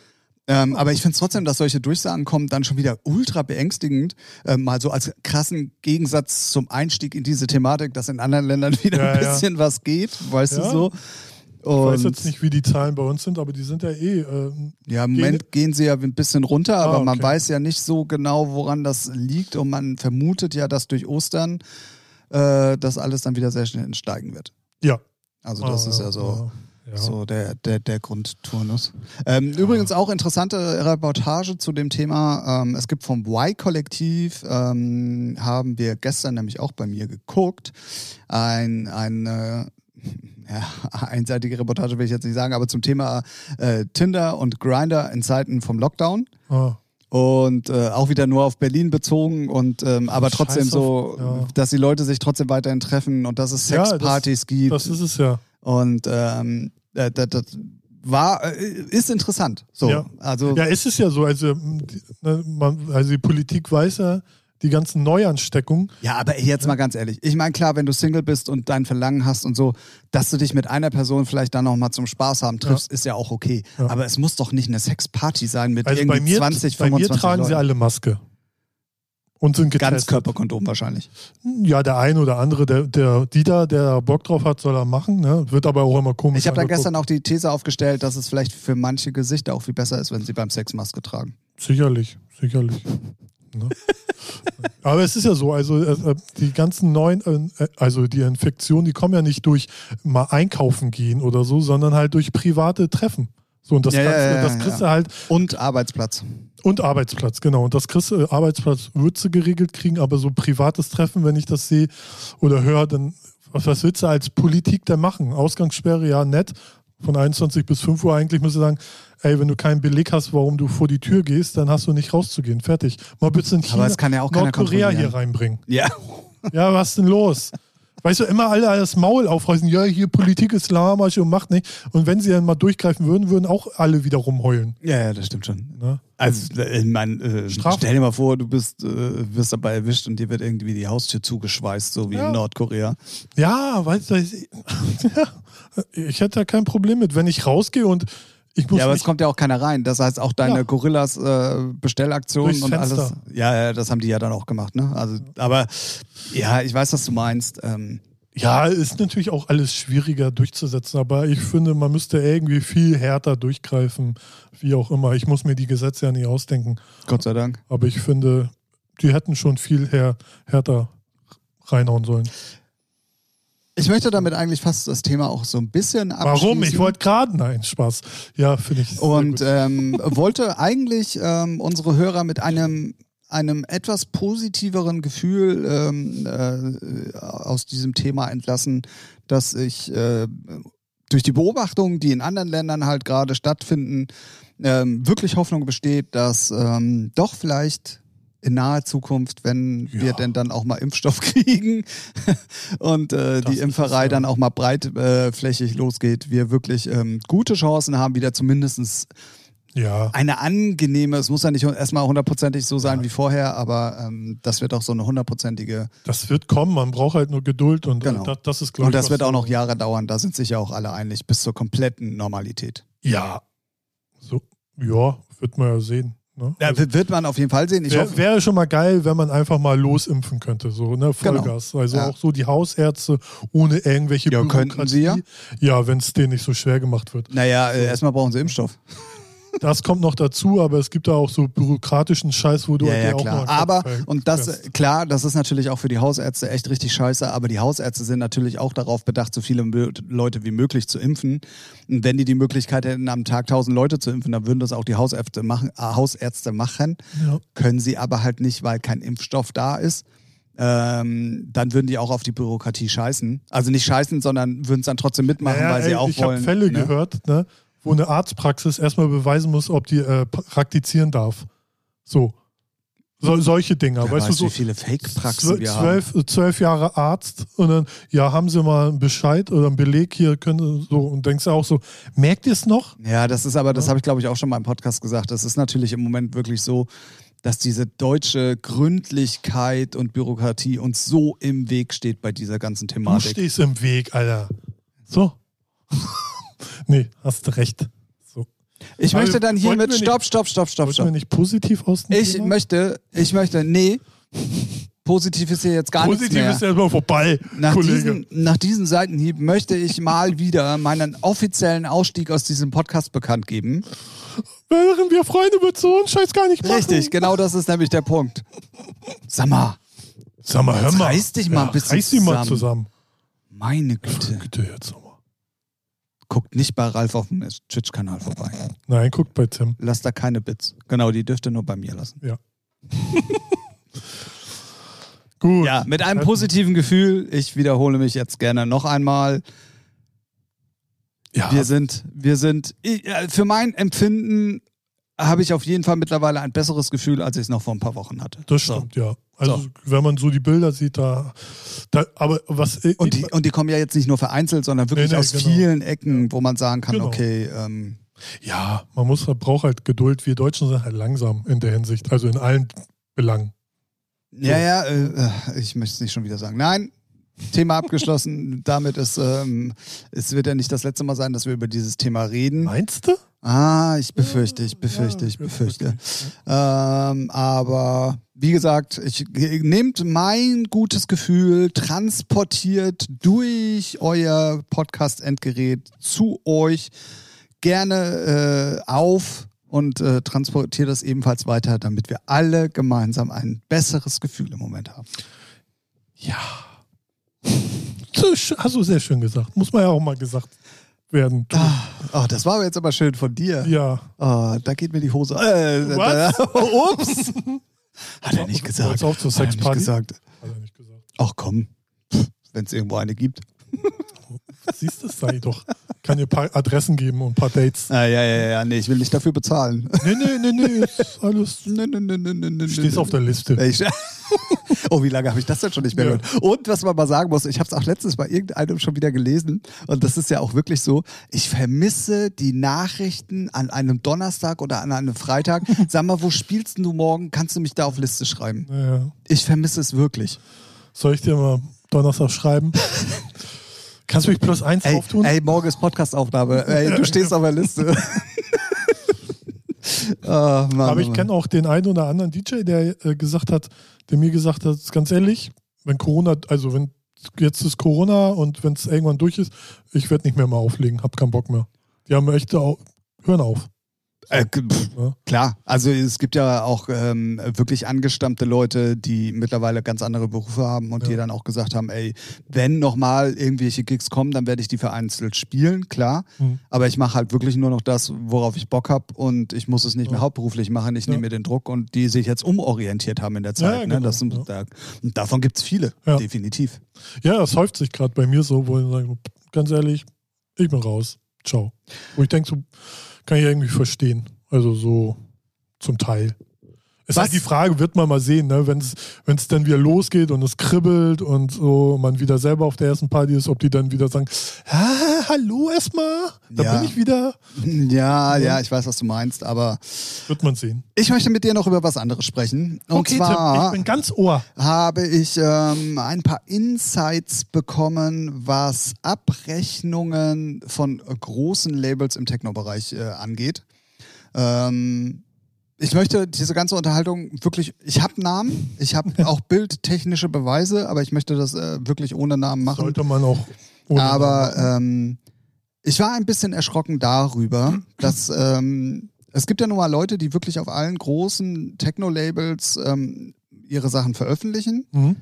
Speaker 1: Ähm, aber ich finde es trotzdem, dass solche Durchsagen kommen, dann schon wieder ultra beängstigend. Ähm, mal so als krassen Gegensatz zum Einstieg in diese Thematik, dass in anderen Ländern wieder
Speaker 2: Ja,
Speaker 1: ein
Speaker 2: ja.
Speaker 1: bisschen was geht, weißt
Speaker 2: Ja.
Speaker 1: du so.
Speaker 2: Ich weiß
Speaker 1: Und
Speaker 2: jetzt nicht, wie die Zahlen bei uns sind, aber die sind ja eh. Äh,
Speaker 1: ja, im Moment gehen sie ja ein bisschen runter, aber
Speaker 2: Ah,
Speaker 1: man
Speaker 2: okay.
Speaker 1: weiß ja nicht so genau, woran das liegt. Und man vermutet ja, dass durch Ostern äh, das alles dann wieder sehr schnell steigen wird.
Speaker 2: ja.
Speaker 1: Also das
Speaker 2: Ah,
Speaker 1: ist ja so,
Speaker 2: Ja.
Speaker 1: so der, der, der Grundturnus. Ähm, Übrigens auch interessante Reportage zu dem Thema. Ähm, es gibt vom Y-Kollektiv, ähm, haben wir gestern nämlich auch bei mir geguckt, ein, eine ja, einseitige Reportage will ich jetzt nicht sagen, aber zum Thema äh, Tinder und Grinder in Zeiten vom Lockdown.
Speaker 2: Ah,
Speaker 1: Und äh, auch wieder nur auf Berlin bezogen und ähm, aber trotzdem
Speaker 2: Scheiß
Speaker 1: so,
Speaker 2: auf- ja.
Speaker 1: dass die Leute sich trotzdem weiterhin treffen und dass es
Speaker 2: Ja, das-
Speaker 1: Sexpartys gibt.
Speaker 2: das ist es ja.
Speaker 1: Und ähm, äh, das, das war äh, ist interessant. So,
Speaker 2: Ja.
Speaker 1: also
Speaker 2: Ja, es ist ja so. Also, ne, man, also die Politik weiß ja, die ganzen Neuansteckungen.
Speaker 1: ja, aber jetzt mal ganz ehrlich. Ich meine, klar, wenn du Single bist und dein Verlangen hast und so, dass du dich mit einer Person vielleicht dann noch mal zum Spaß haben triffst, ist ja auch okay.
Speaker 2: Ja.
Speaker 1: Aber es muss doch nicht eine Sexparty sein mit
Speaker 2: Also
Speaker 1: irgendwie
Speaker 2: bei mir,
Speaker 1: 20,
Speaker 2: bei
Speaker 1: 25
Speaker 2: mir tragen
Speaker 1: Leuten.
Speaker 2: sie alle Maske. Und sind getestet.
Speaker 1: Ganzkörperkondom wahrscheinlich.
Speaker 2: Ja, der ein oder andere, der, der Dieter, der Bock drauf hat, soll er machen. Ne? Wird aber auch immer komisch.
Speaker 1: Ich habe da gestern auch die These aufgestellt, dass es vielleicht für manche Gesichter auch viel besser ist, wenn sie beim Sex Maske tragen.
Speaker 2: Sicherlich, sicherlich. ne? Aber es ist ja so, also äh, die ganzen neuen, äh, also die Infektionen, die kommen ja nicht durch mal einkaufen gehen oder so, sondern halt durch private Treffen. So, und das,
Speaker 1: Ja,
Speaker 2: kannst,
Speaker 1: ja, ja,
Speaker 2: das kriegst du halt,
Speaker 1: Und Arbeitsplatz.
Speaker 2: Und Arbeitsplatz, genau. Und das kriegst du, Arbeitsplatz würdest du geregelt kriegen, aber so privates Treffen, wenn ich das sehe oder höre, dann, was, was willst du als Politik da machen? Ausgangssperre, ja, nett. Von 21 bis 5 Uhr eigentlich müsste sagen, ey, wenn du keinen Beleg hast, warum du vor die Tür gehst, dann hast du nicht rauszugehen. Fertig. Mal bitte in China,
Speaker 1: Aber es kann ja auch
Speaker 2: Nordkorea hier reinbringen.
Speaker 1: Ja.
Speaker 2: Ja, was denn los? Weißt du, immer alle das Maul aufreißen, ja, hier Politik ist lahmarsch und macht nicht. Und wenn sie dann mal durchgreifen würden, würden auch alle wieder rumheulen.
Speaker 1: Ja, ja, das stimmt schon.
Speaker 2: Ne?
Speaker 1: Also, ich mein, äh, stell dir mal vor, du bist, äh, wirst dabei erwischt und dir wird irgendwie die Haustür zugeschweißt, so wie
Speaker 2: Ja.
Speaker 1: in Nordkorea.
Speaker 2: Ja, weißt du, ich, ich hätte da kein Problem mit, wenn ich rausgehe und
Speaker 1: Ja, aber es kommt ja auch keiner rein. Das heißt, auch deine
Speaker 2: Ja.
Speaker 1: Gorillas äh, Bestellaktionen und alles. Ja, ja, das haben die ja dann auch gemacht, ne? Also, aber ja, ich weiß, was du meinst. Ähm,
Speaker 2: ja, ist natürlich auch alles schwieriger durchzusetzen, aber ich finde, man müsste irgendwie viel härter durchgreifen, wie auch immer. Ich muss mir die Gesetze ja nicht ausdenken,
Speaker 1: Gott sei Dank.
Speaker 2: aber ich finde, die hätten schon viel här, härter reinhauen sollen.
Speaker 1: Ich möchte damit eigentlich fast das Thema auch so ein bisschen abschließen.
Speaker 2: Warum? Ich wollte gerade, nein, Spaß. Ja, finde ich.
Speaker 1: Und ähm, wollte eigentlich ähm, unsere Hörer mit einem einem etwas positiveren Gefühl ähm, äh, aus diesem Thema entlassen, dass ich äh, durch die Beobachtungen, die in anderen Ländern halt gerade stattfinden, ähm, wirklich Hoffnung besteht, dass ähm, doch vielleicht in naher Zukunft, wenn wir
Speaker 2: Ja.
Speaker 1: denn dann auch mal Impfstoff kriegen und äh, die Impferei
Speaker 2: ja.
Speaker 1: dann auch mal breitflächig losgeht, wir wirklich ähm, gute Chancen haben, wieder zumindestens
Speaker 2: ja.
Speaker 1: eine angenehme, es muss ja nicht erstmal hundertprozentig so sein wie vorher, aber ähm, das wird auch so eine hundertprozentige
Speaker 2: Das wird kommen, man braucht halt nur Geduld und äh,
Speaker 1: Genau.
Speaker 2: das, das ist, glaube
Speaker 1: und das wird auch noch Jahre dauern, da sind sich ja auch alle einig, bis zur kompletten Normalität.
Speaker 2: Ja. So, ja, wird man ja sehen. Ne?
Speaker 1: Ja,
Speaker 2: Also,
Speaker 1: wird man auf jeden Fall sehen. Ich
Speaker 2: Wäre wär schon mal geil, wenn man einfach mal losimpfen könnte, so, ne? Vollgas. Also
Speaker 1: Ja.
Speaker 2: auch so die Hausärzte ohne irgendwelche
Speaker 1: Ja, könnten sie ja.
Speaker 2: Ja, wenn es denen nicht so schwer gemacht wird.
Speaker 1: naja, äh, erstmal brauchen sie Impfstoff.
Speaker 2: Das kommt noch dazu, aber es gibt da auch so bürokratischen Scheiß, wo du
Speaker 1: Ja,
Speaker 2: dir
Speaker 1: ja,
Speaker 2: auch
Speaker 1: klar.
Speaker 2: noch
Speaker 1: Aber, und das, klar, das ist natürlich auch für die Hausärzte echt richtig scheiße, aber die Hausärzte sind natürlich auch darauf bedacht, so viele Leute wie möglich zu impfen. Und wenn die die Möglichkeit hätten, am Tag 1000 Leute zu impfen, dann würden das auch die Hausärzte machen, äh, Hausärzte machen.
Speaker 2: Ja.
Speaker 1: Können sie aber halt nicht, weil kein Impfstoff da ist. Ähm, dann würden die auch auf die Bürokratie scheißen. Also nicht scheißen, sondern würden es dann trotzdem mitmachen,
Speaker 2: Naja,
Speaker 1: weil sie
Speaker 2: ey,
Speaker 1: auch
Speaker 2: ich
Speaker 1: wollen.
Speaker 2: habe Fälle
Speaker 1: ne?
Speaker 2: gehört, ne, wo eine Arztpraxis erstmal beweisen muss, ob die äh, praktizieren darf. So. so solche Dinger. Weißt
Speaker 1: weiß,
Speaker 2: du, so
Speaker 1: wie viele Fake-Praxen
Speaker 2: zwölf,
Speaker 1: wir
Speaker 2: zwölf, äh, zwölf Jahre Arzt und dann, ja, haben sie mal einen Bescheid oder einen Beleg hier, können so und denkst du auch so, merkt ihr es noch?
Speaker 1: Ja, das ist aber, das
Speaker 2: Ja.
Speaker 1: habe ich glaube ich auch schon mal im Podcast gesagt. Das ist natürlich im Moment wirklich so, dass diese deutsche Gründlichkeit und Bürokratie uns so im Weg steht bei dieser ganzen
Speaker 2: Du
Speaker 1: Thematik.
Speaker 2: stehst im Weg, Alter. So. nee, hast du recht. So.
Speaker 1: Ich
Speaker 2: Aber
Speaker 1: möchte dann hiermit, stopp, stopp, stopp, stopp,
Speaker 2: Wollten wir
Speaker 1: stopp.
Speaker 2: nicht positiv aus dem
Speaker 1: Ich
Speaker 2: Thema?
Speaker 1: möchte, ich möchte, nee, positiv ist hier jetzt gar nichts
Speaker 2: Positiv
Speaker 1: mehr.
Speaker 2: ist erstmal vorbei,
Speaker 1: Nach
Speaker 2: Kollege.
Speaker 1: diesen, nach diesen Seitenhieb möchte ich mal wieder meinen offiziellen Ausstieg aus diesem Podcast bekannt geben.
Speaker 2: Wären wir Freunde, würdest du so einen Scheiß gar nicht machen.
Speaker 1: Richtig, genau das ist nämlich der Punkt. Sag mal,
Speaker 2: Sag mal, hör mal.
Speaker 1: reiß dich mal ein bisschen
Speaker 2: Reiß dich mal
Speaker 1: zusammen.
Speaker 2: zusammen.
Speaker 1: meine Güte.
Speaker 2: Bitte jetzt.
Speaker 1: Guckt nicht bei Ralf auf dem Twitch-Kanal vorbei.
Speaker 2: Nein, guckt bei Tim.
Speaker 1: Lasst da keine Bits. Genau, die dürft ihr nur bei mir lassen.
Speaker 2: Gut.
Speaker 1: Ja, mit einem positiven Gefühl. Ich wiederhole mich jetzt gerne noch einmal.
Speaker 2: Ja,
Speaker 1: Wir sind, wir sind, äh, für mein Empfinden habe ich auf jeden Fall mittlerweile ein besseres Gefühl, als ich es noch vor ein paar Wochen hatte.
Speaker 2: das
Speaker 1: So.
Speaker 2: stimmt, ja. Also,
Speaker 1: So.
Speaker 2: wenn man so die Bilder sieht, da. da aber was.
Speaker 1: Und die, und die kommen ja jetzt nicht nur vereinzelt, sondern wirklich
Speaker 2: Nee, nee,
Speaker 1: aus
Speaker 2: genau.
Speaker 1: vielen Ecken, wo man sagen kann,
Speaker 2: Genau.
Speaker 1: okay, ähm,
Speaker 2: ja, man muss, braucht halt Geduld. Wir Deutschen sind halt langsam in der Hinsicht. Also in allen Belangen.
Speaker 1: ja, ja, äh, äh, ich möchte es nicht schon wieder sagen. Nein, Thema abgeschlossen. Damit ist, ähm, es wird ja nicht das letzte Mal sein, dass wir über dieses Thema reden.
Speaker 2: Meinst du?
Speaker 1: Ah, ich befürchte, ich befürchte, ich befürchte. Ähm, aber wie gesagt, ich nehmt mein gutes Gefühl, transportiert durch euer Podcast-Endgerät zu euch gerne äh, auf und äh, transportiert das ebenfalls weiter, damit wir alle gemeinsam ein besseres Gefühl im Moment haben.
Speaker 2: Ja. Hast du sehr schön gesagt. Muss man ja auch mal gesagt werden.
Speaker 1: Ah, oh, das war aber jetzt aber schön von dir.
Speaker 2: Ja.
Speaker 1: Oh, da geht mir die Hose. Äh,
Speaker 2: Was?
Speaker 1: Da, ups. Hat er nicht gesagt.
Speaker 2: Wollt's auch zur
Speaker 1: Hat er nicht gesagt.
Speaker 2: Hat er nicht gesagt.
Speaker 1: Ach komm, wenn es irgendwo eine gibt.
Speaker 2: Siehst du, sei doch. Kann dir ein paar Adressen geben und ein paar Dates.
Speaker 1: Ah, ja, ja, ja, nee, ich will nicht dafür bezahlen.
Speaker 2: Nee, nee, nee, nee. Ist alles.
Speaker 1: nee, nee, nee, nee, nee, nee,
Speaker 2: Stehst auf der Liste.
Speaker 1: Ich, oh, wie lange habe ich das denn schon nicht mehr
Speaker 2: Ja.
Speaker 1: gehört? Und was man mal sagen muss, ich habe es auch letztens bei irgendeinem schon wieder gelesen und das ist ja auch wirklich so, ich vermisse die Nachrichten an einem Donnerstag oder an einem Freitag. Sag mal, wo spielst du morgen? Kannst du mich da auf Liste schreiben?
Speaker 2: Ja.
Speaker 1: Ich vermisse es wirklich.
Speaker 2: Soll ich dir mal Donnerstag schreiben? Kannst du mich plus eins
Speaker 1: Ey,
Speaker 2: auftun?
Speaker 1: ey morgen ist Podcastaufnahme. Ey, du stehst auf der Liste. Ah, Mann,
Speaker 2: Aber ich kenne auch den einen oder anderen DJ, der äh, gesagt hat, der mir gesagt hat, ganz ehrlich, wenn Corona, also wenn jetzt ist Corona und wenn es irgendwann durch ist, ich werde nicht mehr mal auflegen, hab keinen Bock mehr. Die haben echt, hören auf.
Speaker 1: Äh, pff,
Speaker 2: Ja.
Speaker 1: klar, also es gibt ja auch ähm, wirklich angestammte Leute, die mittlerweile ganz andere Berufe haben und
Speaker 2: Ja.
Speaker 1: die dann auch gesagt haben, ey, wenn nochmal irgendwelche Gigs kommen, dann werde ich die vereinzelt spielen, klar.
Speaker 2: Mhm.
Speaker 1: Aber ich mache halt wirklich nur noch das, worauf ich Bock habe und ich muss es nicht mehr
Speaker 2: Ja.
Speaker 1: hauptberuflich machen. Ich
Speaker 2: Ja.
Speaker 1: nehme mir den Druck und die sich jetzt umorientiert haben in der Zeit. Ne?
Speaker 2: genau,
Speaker 1: das sind,
Speaker 2: ja.
Speaker 1: da, und davon gibt es viele, definitiv.
Speaker 2: Ja, das häuft sich gerade bei mir so, wo ich sage, ganz ehrlich, ich bin raus. Ciao. Wo ich denke, so kann ich irgendwie verstehen. Also so zum Teil. Ist
Speaker 1: Was?
Speaker 2: halt die Frage, wird man mal sehen, ne? wenn es dann wieder losgeht und es kribbelt und so man wieder selber auf der ersten Party ist, ob die dann wieder sagen, ah, hallo erstmal, da
Speaker 1: Ja.
Speaker 2: bin ich wieder.
Speaker 1: Ja, ja, ich weiß, was du meinst, aber
Speaker 2: Wird man sehen.
Speaker 1: ich möchte mit dir noch über was anderes sprechen. Und
Speaker 2: okay,
Speaker 1: zwar
Speaker 2: Tim, ich bin ganz Ohr.
Speaker 1: habe ich ähm, ein paar Insights bekommen, was Abrechnungen von großen Labels im Techno-Bereich äh, angeht. Ähm, ich möchte diese ganze Unterhaltung wirklich, ich habe Namen, ich habe auch bildtechnische Beweise, aber ich möchte das äh, wirklich ohne Namen machen.
Speaker 2: Sollte man auch. ohne
Speaker 1: aber
Speaker 2: Namen
Speaker 1: ähm, ich war ein bisschen erschrocken darüber, dass ähm, es gibt ja nun mal Leute, die wirklich auf allen großen Techno-Labels ähm, ihre Sachen veröffentlichen.
Speaker 2: Mhm.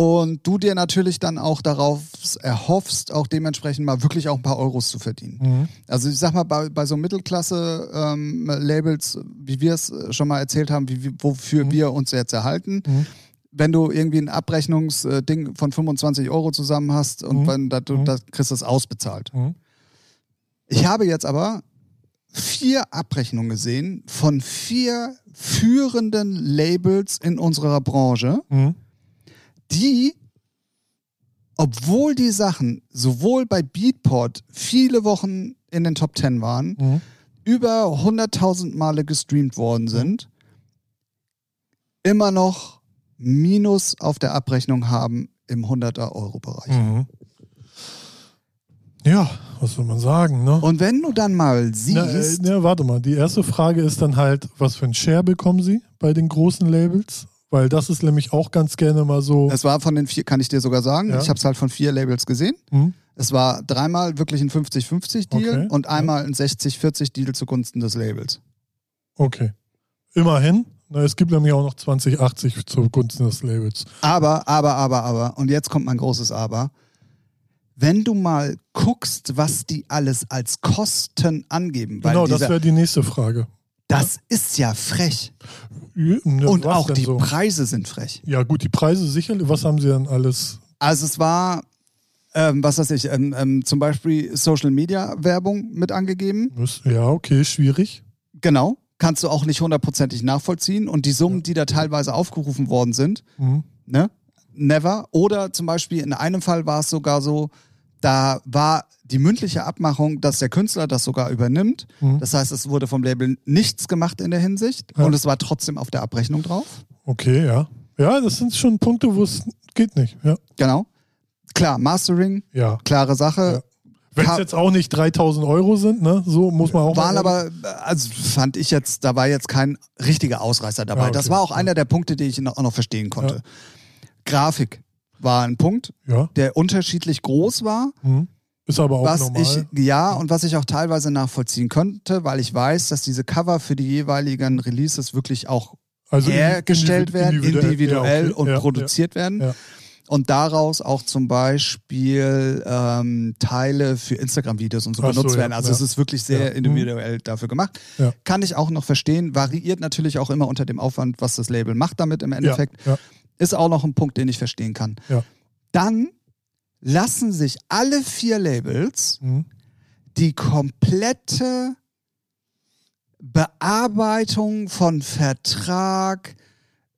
Speaker 1: Und du dir natürlich dann auch darauf erhoffst, auch dementsprechend mal wirklich auch ein paar Euros zu verdienen.
Speaker 2: Mhm.
Speaker 1: Also ich sag mal, bei, bei so Mittelklasse-Labels, wie wir es schon mal erzählt haben, wie, wofür
Speaker 2: Mhm.
Speaker 1: wir uns jetzt erhalten,
Speaker 2: Mhm.
Speaker 1: wenn du irgendwie ein Abrechnungsding von 25 Euro zusammen hast und
Speaker 2: Mhm.
Speaker 1: wenn da, du,
Speaker 2: Mhm.
Speaker 1: da kriegst du es ausbezahlt.
Speaker 2: Mhm.
Speaker 1: Ich habe jetzt aber vier Abrechnungen gesehen von vier führenden Labels in unserer Branche,
Speaker 2: Mhm.
Speaker 1: Die, obwohl die Sachen sowohl bei Beatport viele Wochen in den Top 10 waren,
Speaker 2: Mhm.
Speaker 1: über 100.000 Male gestreamt worden sind, immer noch Minus auf der Abrechnung haben im 100er-Euro-Bereich.
Speaker 2: Mhm. Ja, was soll man sagen, ne?
Speaker 1: Und wenn du dann mal
Speaker 2: Na, äh,
Speaker 1: siehst,
Speaker 2: na, warte mal, die erste Frage ist dann halt, was für ein Share bekommen Sie bei den großen Labels? Weil das ist nämlich auch ganz gerne mal so.
Speaker 1: es war von den vier, kann ich dir sogar sagen,
Speaker 2: Ja.
Speaker 1: ich habe es halt von vier Labels gesehen.
Speaker 2: Hm?
Speaker 1: Es war dreimal wirklich ein 50-50-Deal
Speaker 2: Okay.
Speaker 1: und einmal ein 60-40-Deal zugunsten des Labels.
Speaker 2: Okay. Immerhin. Es gibt nämlich auch noch 2080 zugunsten des Labels.
Speaker 1: Aber, aber, aber, aber, und jetzt kommt mein großes Aber. Wenn du mal guckst, was die alles als Kosten angeben, weil
Speaker 2: genau, das
Speaker 1: dieser,
Speaker 2: wäre die nächste Frage.
Speaker 1: Das ist ja frech.
Speaker 2: Ne,
Speaker 1: Und auch die
Speaker 2: so?
Speaker 1: Preise sind frech.
Speaker 2: Ja, gut, die Preise sicherlich. Was haben Sie dann alles?
Speaker 1: Also es war, ähm, was weiß ich, ähm, ähm, zum Beispiel Social Media Werbung mit angegeben.
Speaker 2: Ja, okay, schwierig.
Speaker 1: Genau. Kannst du auch nicht hundertprozentig nachvollziehen. Und die Summen, die da teilweise aufgerufen worden sind,
Speaker 2: Mhm.
Speaker 1: ne? Never. Oder zum Beispiel in einem Fall war es sogar so, da war die mündliche Abmachung, dass der Künstler das sogar übernimmt.
Speaker 2: Mhm.
Speaker 1: Das heißt, es wurde vom Label nichts gemacht in der Hinsicht
Speaker 2: Ja.
Speaker 1: und es war trotzdem auf der Abrechnung drauf.
Speaker 2: Okay, ja. Ja, das sind schon Punkte, wo es geht nicht. Ja.
Speaker 1: Genau. Klar, Mastering,
Speaker 2: ja.
Speaker 1: klare Sache.
Speaker 2: Wenn es jetzt auch nicht 3000 Euro sind, ne, so muss man auch.
Speaker 1: Waren
Speaker 2: mal
Speaker 1: aber, also fand ich jetzt, da war jetzt kein richtiger Ausreißer dabei.
Speaker 2: Ja, okay.
Speaker 1: Das war auch einer der Punkte, die ich noch, auch noch verstehen konnte. Grafik war ein Punkt,
Speaker 2: Ja.
Speaker 1: der unterschiedlich groß war.
Speaker 2: Mhm. Ist aber auch
Speaker 1: was
Speaker 2: normal.
Speaker 1: ich ja und was ich auch teilweise nachvollziehen könnte, weil ich weiß, dass diese Cover für die jeweiligen Releases wirklich auch
Speaker 2: also
Speaker 1: hergestellt werden, individuell,
Speaker 2: ja, okay.
Speaker 1: und
Speaker 2: ja,
Speaker 1: produziert werden.
Speaker 2: Ja.
Speaker 1: Und daraus auch zum Beispiel ähm, Teile für Instagram-Videos und so
Speaker 2: Ach so,
Speaker 1: benutzt
Speaker 2: ja,
Speaker 1: werden. Also
Speaker 2: ja.
Speaker 1: es ist wirklich sehr
Speaker 2: Ja.
Speaker 1: individuell dafür gemacht.
Speaker 2: Ja.
Speaker 1: Kann ich auch noch verstehen. Variiert natürlich auch immer unter dem Aufwand, was das Label macht damit im
Speaker 2: Ja,
Speaker 1: Endeffekt. Ist auch noch ein Punkt, den ich verstehen kann.
Speaker 2: Ja.
Speaker 1: Dann lassen sich alle vier Labels
Speaker 2: Mhm.
Speaker 1: die komplette Bearbeitung von Vertrag,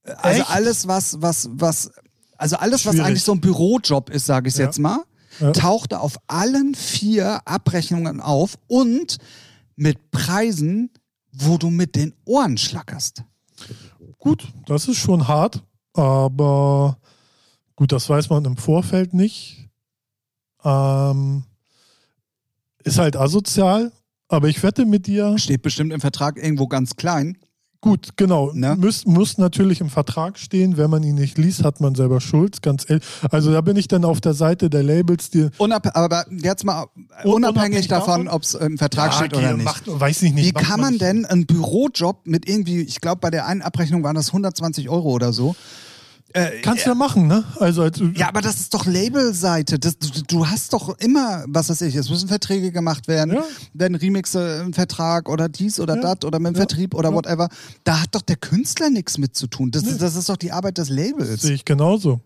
Speaker 1: äh, also
Speaker 2: Echt?
Speaker 1: alles, was, was, was, also alles, was
Speaker 2: Schwierig.
Speaker 1: eigentlich so ein Bürojob ist, sage ich
Speaker 2: Ja.
Speaker 1: jetzt mal,
Speaker 2: Ja.
Speaker 1: tauchte auf allen vier Abrechnungen auf und mit Preisen, wo du mit den Ohren schlackerst.
Speaker 2: Gut, das ist schon hart, aber gut, das weiß man im Vorfeld nicht. Ähm, ist halt asozial, aber ich wette mit dir,
Speaker 1: Steht bestimmt im Vertrag irgendwo ganz klein.
Speaker 2: Gut, genau,
Speaker 1: Ne?
Speaker 2: muss, muss natürlich im Vertrag stehen, wenn man ihn nicht liest, hat man selber Schuld, ganz ehrlich. Also da bin ich dann auf der Seite der Labels, die
Speaker 1: Unab aber jetzt mal
Speaker 2: Un-
Speaker 1: unabhängig
Speaker 2: unabhängig
Speaker 1: davon, ob es im Vertrag
Speaker 2: Ja,
Speaker 1: steht oder nicht.
Speaker 2: Macht, weiß ich nicht.
Speaker 1: Wie kann man
Speaker 2: nicht.
Speaker 1: denn einen Bürojob mit irgendwie, ich glaube bei der einen Abrechnung waren das 120 Euro oder so. Äh,
Speaker 2: Kannst du ja machen, ne? Also, als,
Speaker 1: ja, aber das ist doch Labelseite. Das, du, du hast doch immer, was weiß ich, es müssen Verträge gemacht werden,
Speaker 2: Ja.
Speaker 1: werden Remixe im Vertrag oder dies oder
Speaker 2: Ja.
Speaker 1: das oder mit dem
Speaker 2: Ja.
Speaker 1: Vertrieb oder whatever. Da hat doch der Künstler nichts mit zu tun. Das,
Speaker 2: Nee.
Speaker 1: ist, das ist doch die Arbeit des Labels.
Speaker 2: Sehe ich genauso.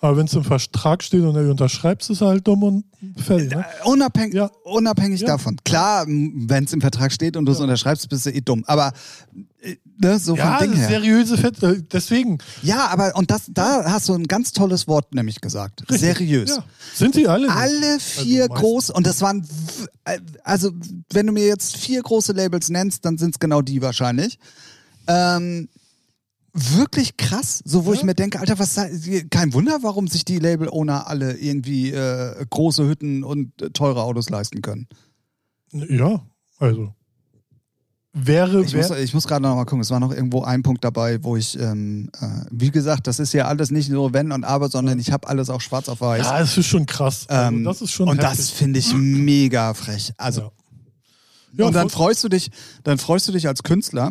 Speaker 2: Aber wenn es im Vertrag steht und er unterschreibt, ist es halt dumm und fällt. Ne?
Speaker 1: Unabhängig,
Speaker 2: Ja.
Speaker 1: unabhängig
Speaker 2: Ja.
Speaker 1: davon. Klar, wenn es im Vertrag steht und du es
Speaker 2: Ja.
Speaker 1: unterschreibst, bist du eh dumm. Aber äh, ne, so
Speaker 2: Ja,
Speaker 1: vom Ding her.
Speaker 2: seriöse Fett, äh, deswegen.
Speaker 1: Ja, aber und das, da hast du ein ganz tolles Wort nämlich gesagt. Seriös.
Speaker 2: Ja. Sind sie alle?
Speaker 1: Alle vier
Speaker 2: Also
Speaker 1: groß und das waren, äh, also wenn du mir jetzt vier große Labels nennst, dann sind es genau die wahrscheinlich. Ähm, wirklich krass, so wo
Speaker 2: Ja.
Speaker 1: ich mir denke, Alter, was sei- kein Wunder, warum sich die Label-Owner alle irgendwie äh, große Hütten und äh, teure Autos leisten können.
Speaker 2: Ja, also. wäre.
Speaker 1: Ich
Speaker 2: wär,
Speaker 1: muss, ich muss gerade noch mal gucken, es war noch irgendwo ein Punkt dabei, wo ich, ähm, äh, wie gesagt, das ist ja alles nicht nur Wenn und Aber, sondern ich habe alles auch schwarz auf weiß.
Speaker 2: ja, es ist schon krass. Also
Speaker 1: Ähm,
Speaker 2: das ist schon
Speaker 1: und das
Speaker 2: heftig.
Speaker 1: finde ich mega frech. Also,
Speaker 2: Ja. Ja,
Speaker 1: und dann freust du dich, dann freust du dich als Künstler,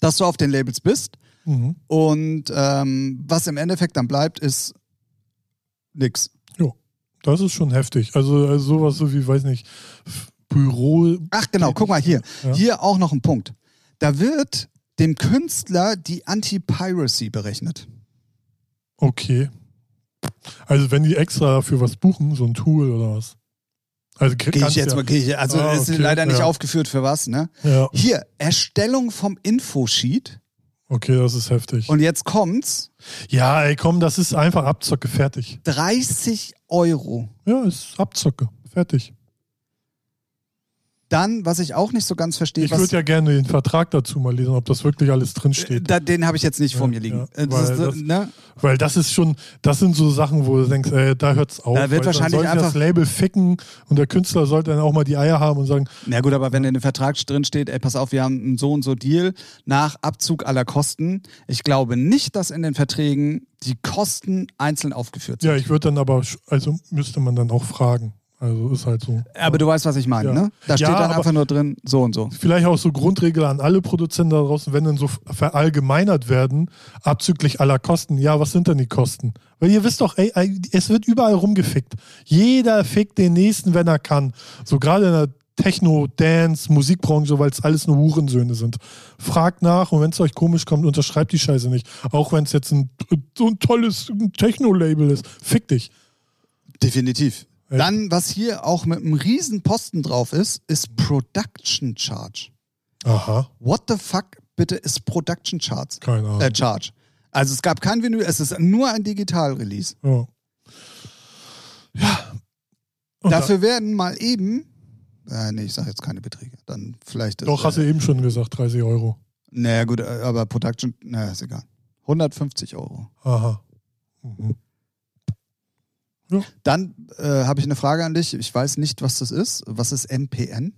Speaker 1: dass du auf den Labels bist.
Speaker 2: Mhm.
Speaker 1: Und ähm, was im Endeffekt dann bleibt, ist nix.
Speaker 2: Jo, das ist schon heftig. Also, also sowas so wie, weiß nicht, Büro.
Speaker 1: Ach genau, guck mal hier.
Speaker 2: Ja.
Speaker 1: Hier auch noch ein Punkt. Da wird dem Künstler die Anti-Piracy berechnet.
Speaker 2: Okay. Also wenn die extra dafür was buchen, so ein Tool oder was. Also
Speaker 1: Gehe ich jetzt
Speaker 2: ja,
Speaker 1: mal, geh ich, also
Speaker 2: Ah,
Speaker 1: ist
Speaker 2: okay,
Speaker 1: leider nicht
Speaker 2: ja.
Speaker 1: aufgeführt für was, ne?
Speaker 2: Ja,
Speaker 1: Hier, Erstellung vom Infosheet.
Speaker 2: Okay, das ist heftig.
Speaker 1: Und jetzt kommt's,
Speaker 2: ja, ey, komm, das ist einfach Abzocke, fertig.
Speaker 1: 30 Euro.
Speaker 2: Ja, ist Abzocke, fertig.
Speaker 1: Dann, was ich auch nicht so ganz verstehe,
Speaker 2: Ich würde ja gerne den Vertrag dazu mal lesen, ob das wirklich alles drinsteht.
Speaker 1: da, den habe ich jetzt nicht vor
Speaker 2: Ja,
Speaker 1: mir liegen.
Speaker 2: ja,
Speaker 1: Äh, das
Speaker 2: weil
Speaker 1: ist,
Speaker 2: das-
Speaker 1: ne?
Speaker 2: Weil das ist schon, das sind so Sachen, wo du denkst, ey, da hört's auf.
Speaker 1: Da wird wahrscheinlich einfach-
Speaker 2: das Label ficken und der Künstler sollte dann auch mal die Eier haben und sagen,
Speaker 1: Na gut, aber wenn in dem Vertrag drin steht, ey, pass auf, wir haben einen so und so Deal nach Abzug aller Kosten. Ich glaube nicht, dass in den Verträgen die Kosten einzeln aufgeführt sind.
Speaker 2: ja, ich würde dann aber, also müsste man dann auch fragen. Also ist halt so.
Speaker 1: aber du weißt, was ich meine,
Speaker 2: Ja.
Speaker 1: ne? Da steht
Speaker 2: Ja,
Speaker 1: dann einfach nur drin, so und so.
Speaker 2: Vielleicht auch so Grundregel an alle Produzenten da draußen, wenn dann so verallgemeinert werden, abzüglich aller Kosten. Ja, was sind denn die Kosten? Weil ihr wisst doch, ey, ey, es wird überall rumgefickt. Jeder fickt den nächsten, wenn er kann. So gerade in der Techno, Dance, Musikbranche, weil es alles nur Hurensöhne sind. Fragt nach und wenn es euch komisch kommt, unterschreibt die Scheiße nicht. Auch wenn es jetzt ein, so ein tolles Techno-Label ist. Fick dich.
Speaker 1: Definitiv.
Speaker 2: Echt?
Speaker 1: Dann, was hier auch mit einem riesen Posten drauf ist, ist Production Charge.
Speaker 2: Aha,
Speaker 1: What the fuck bitte ist Production Charge?
Speaker 2: keine Ahnung.
Speaker 1: Äh, Charge. Also es gab kein Vinyl, es ist nur ein Digital-Release.
Speaker 2: ja. Und
Speaker 1: Dafür werden mal eben, äh, nee, ich sage jetzt keine Beträge, dann vielleicht.
Speaker 2: da, doch, hast du eben schon gesagt, 30 Euro.
Speaker 1: Naja, gut, äh, aber Production, naja, ist egal. 150 Euro.
Speaker 2: Aha. Mhm.
Speaker 1: Dann äh, habe ich eine Frage an dich. Ich weiß nicht, was das ist. Was ist MPN?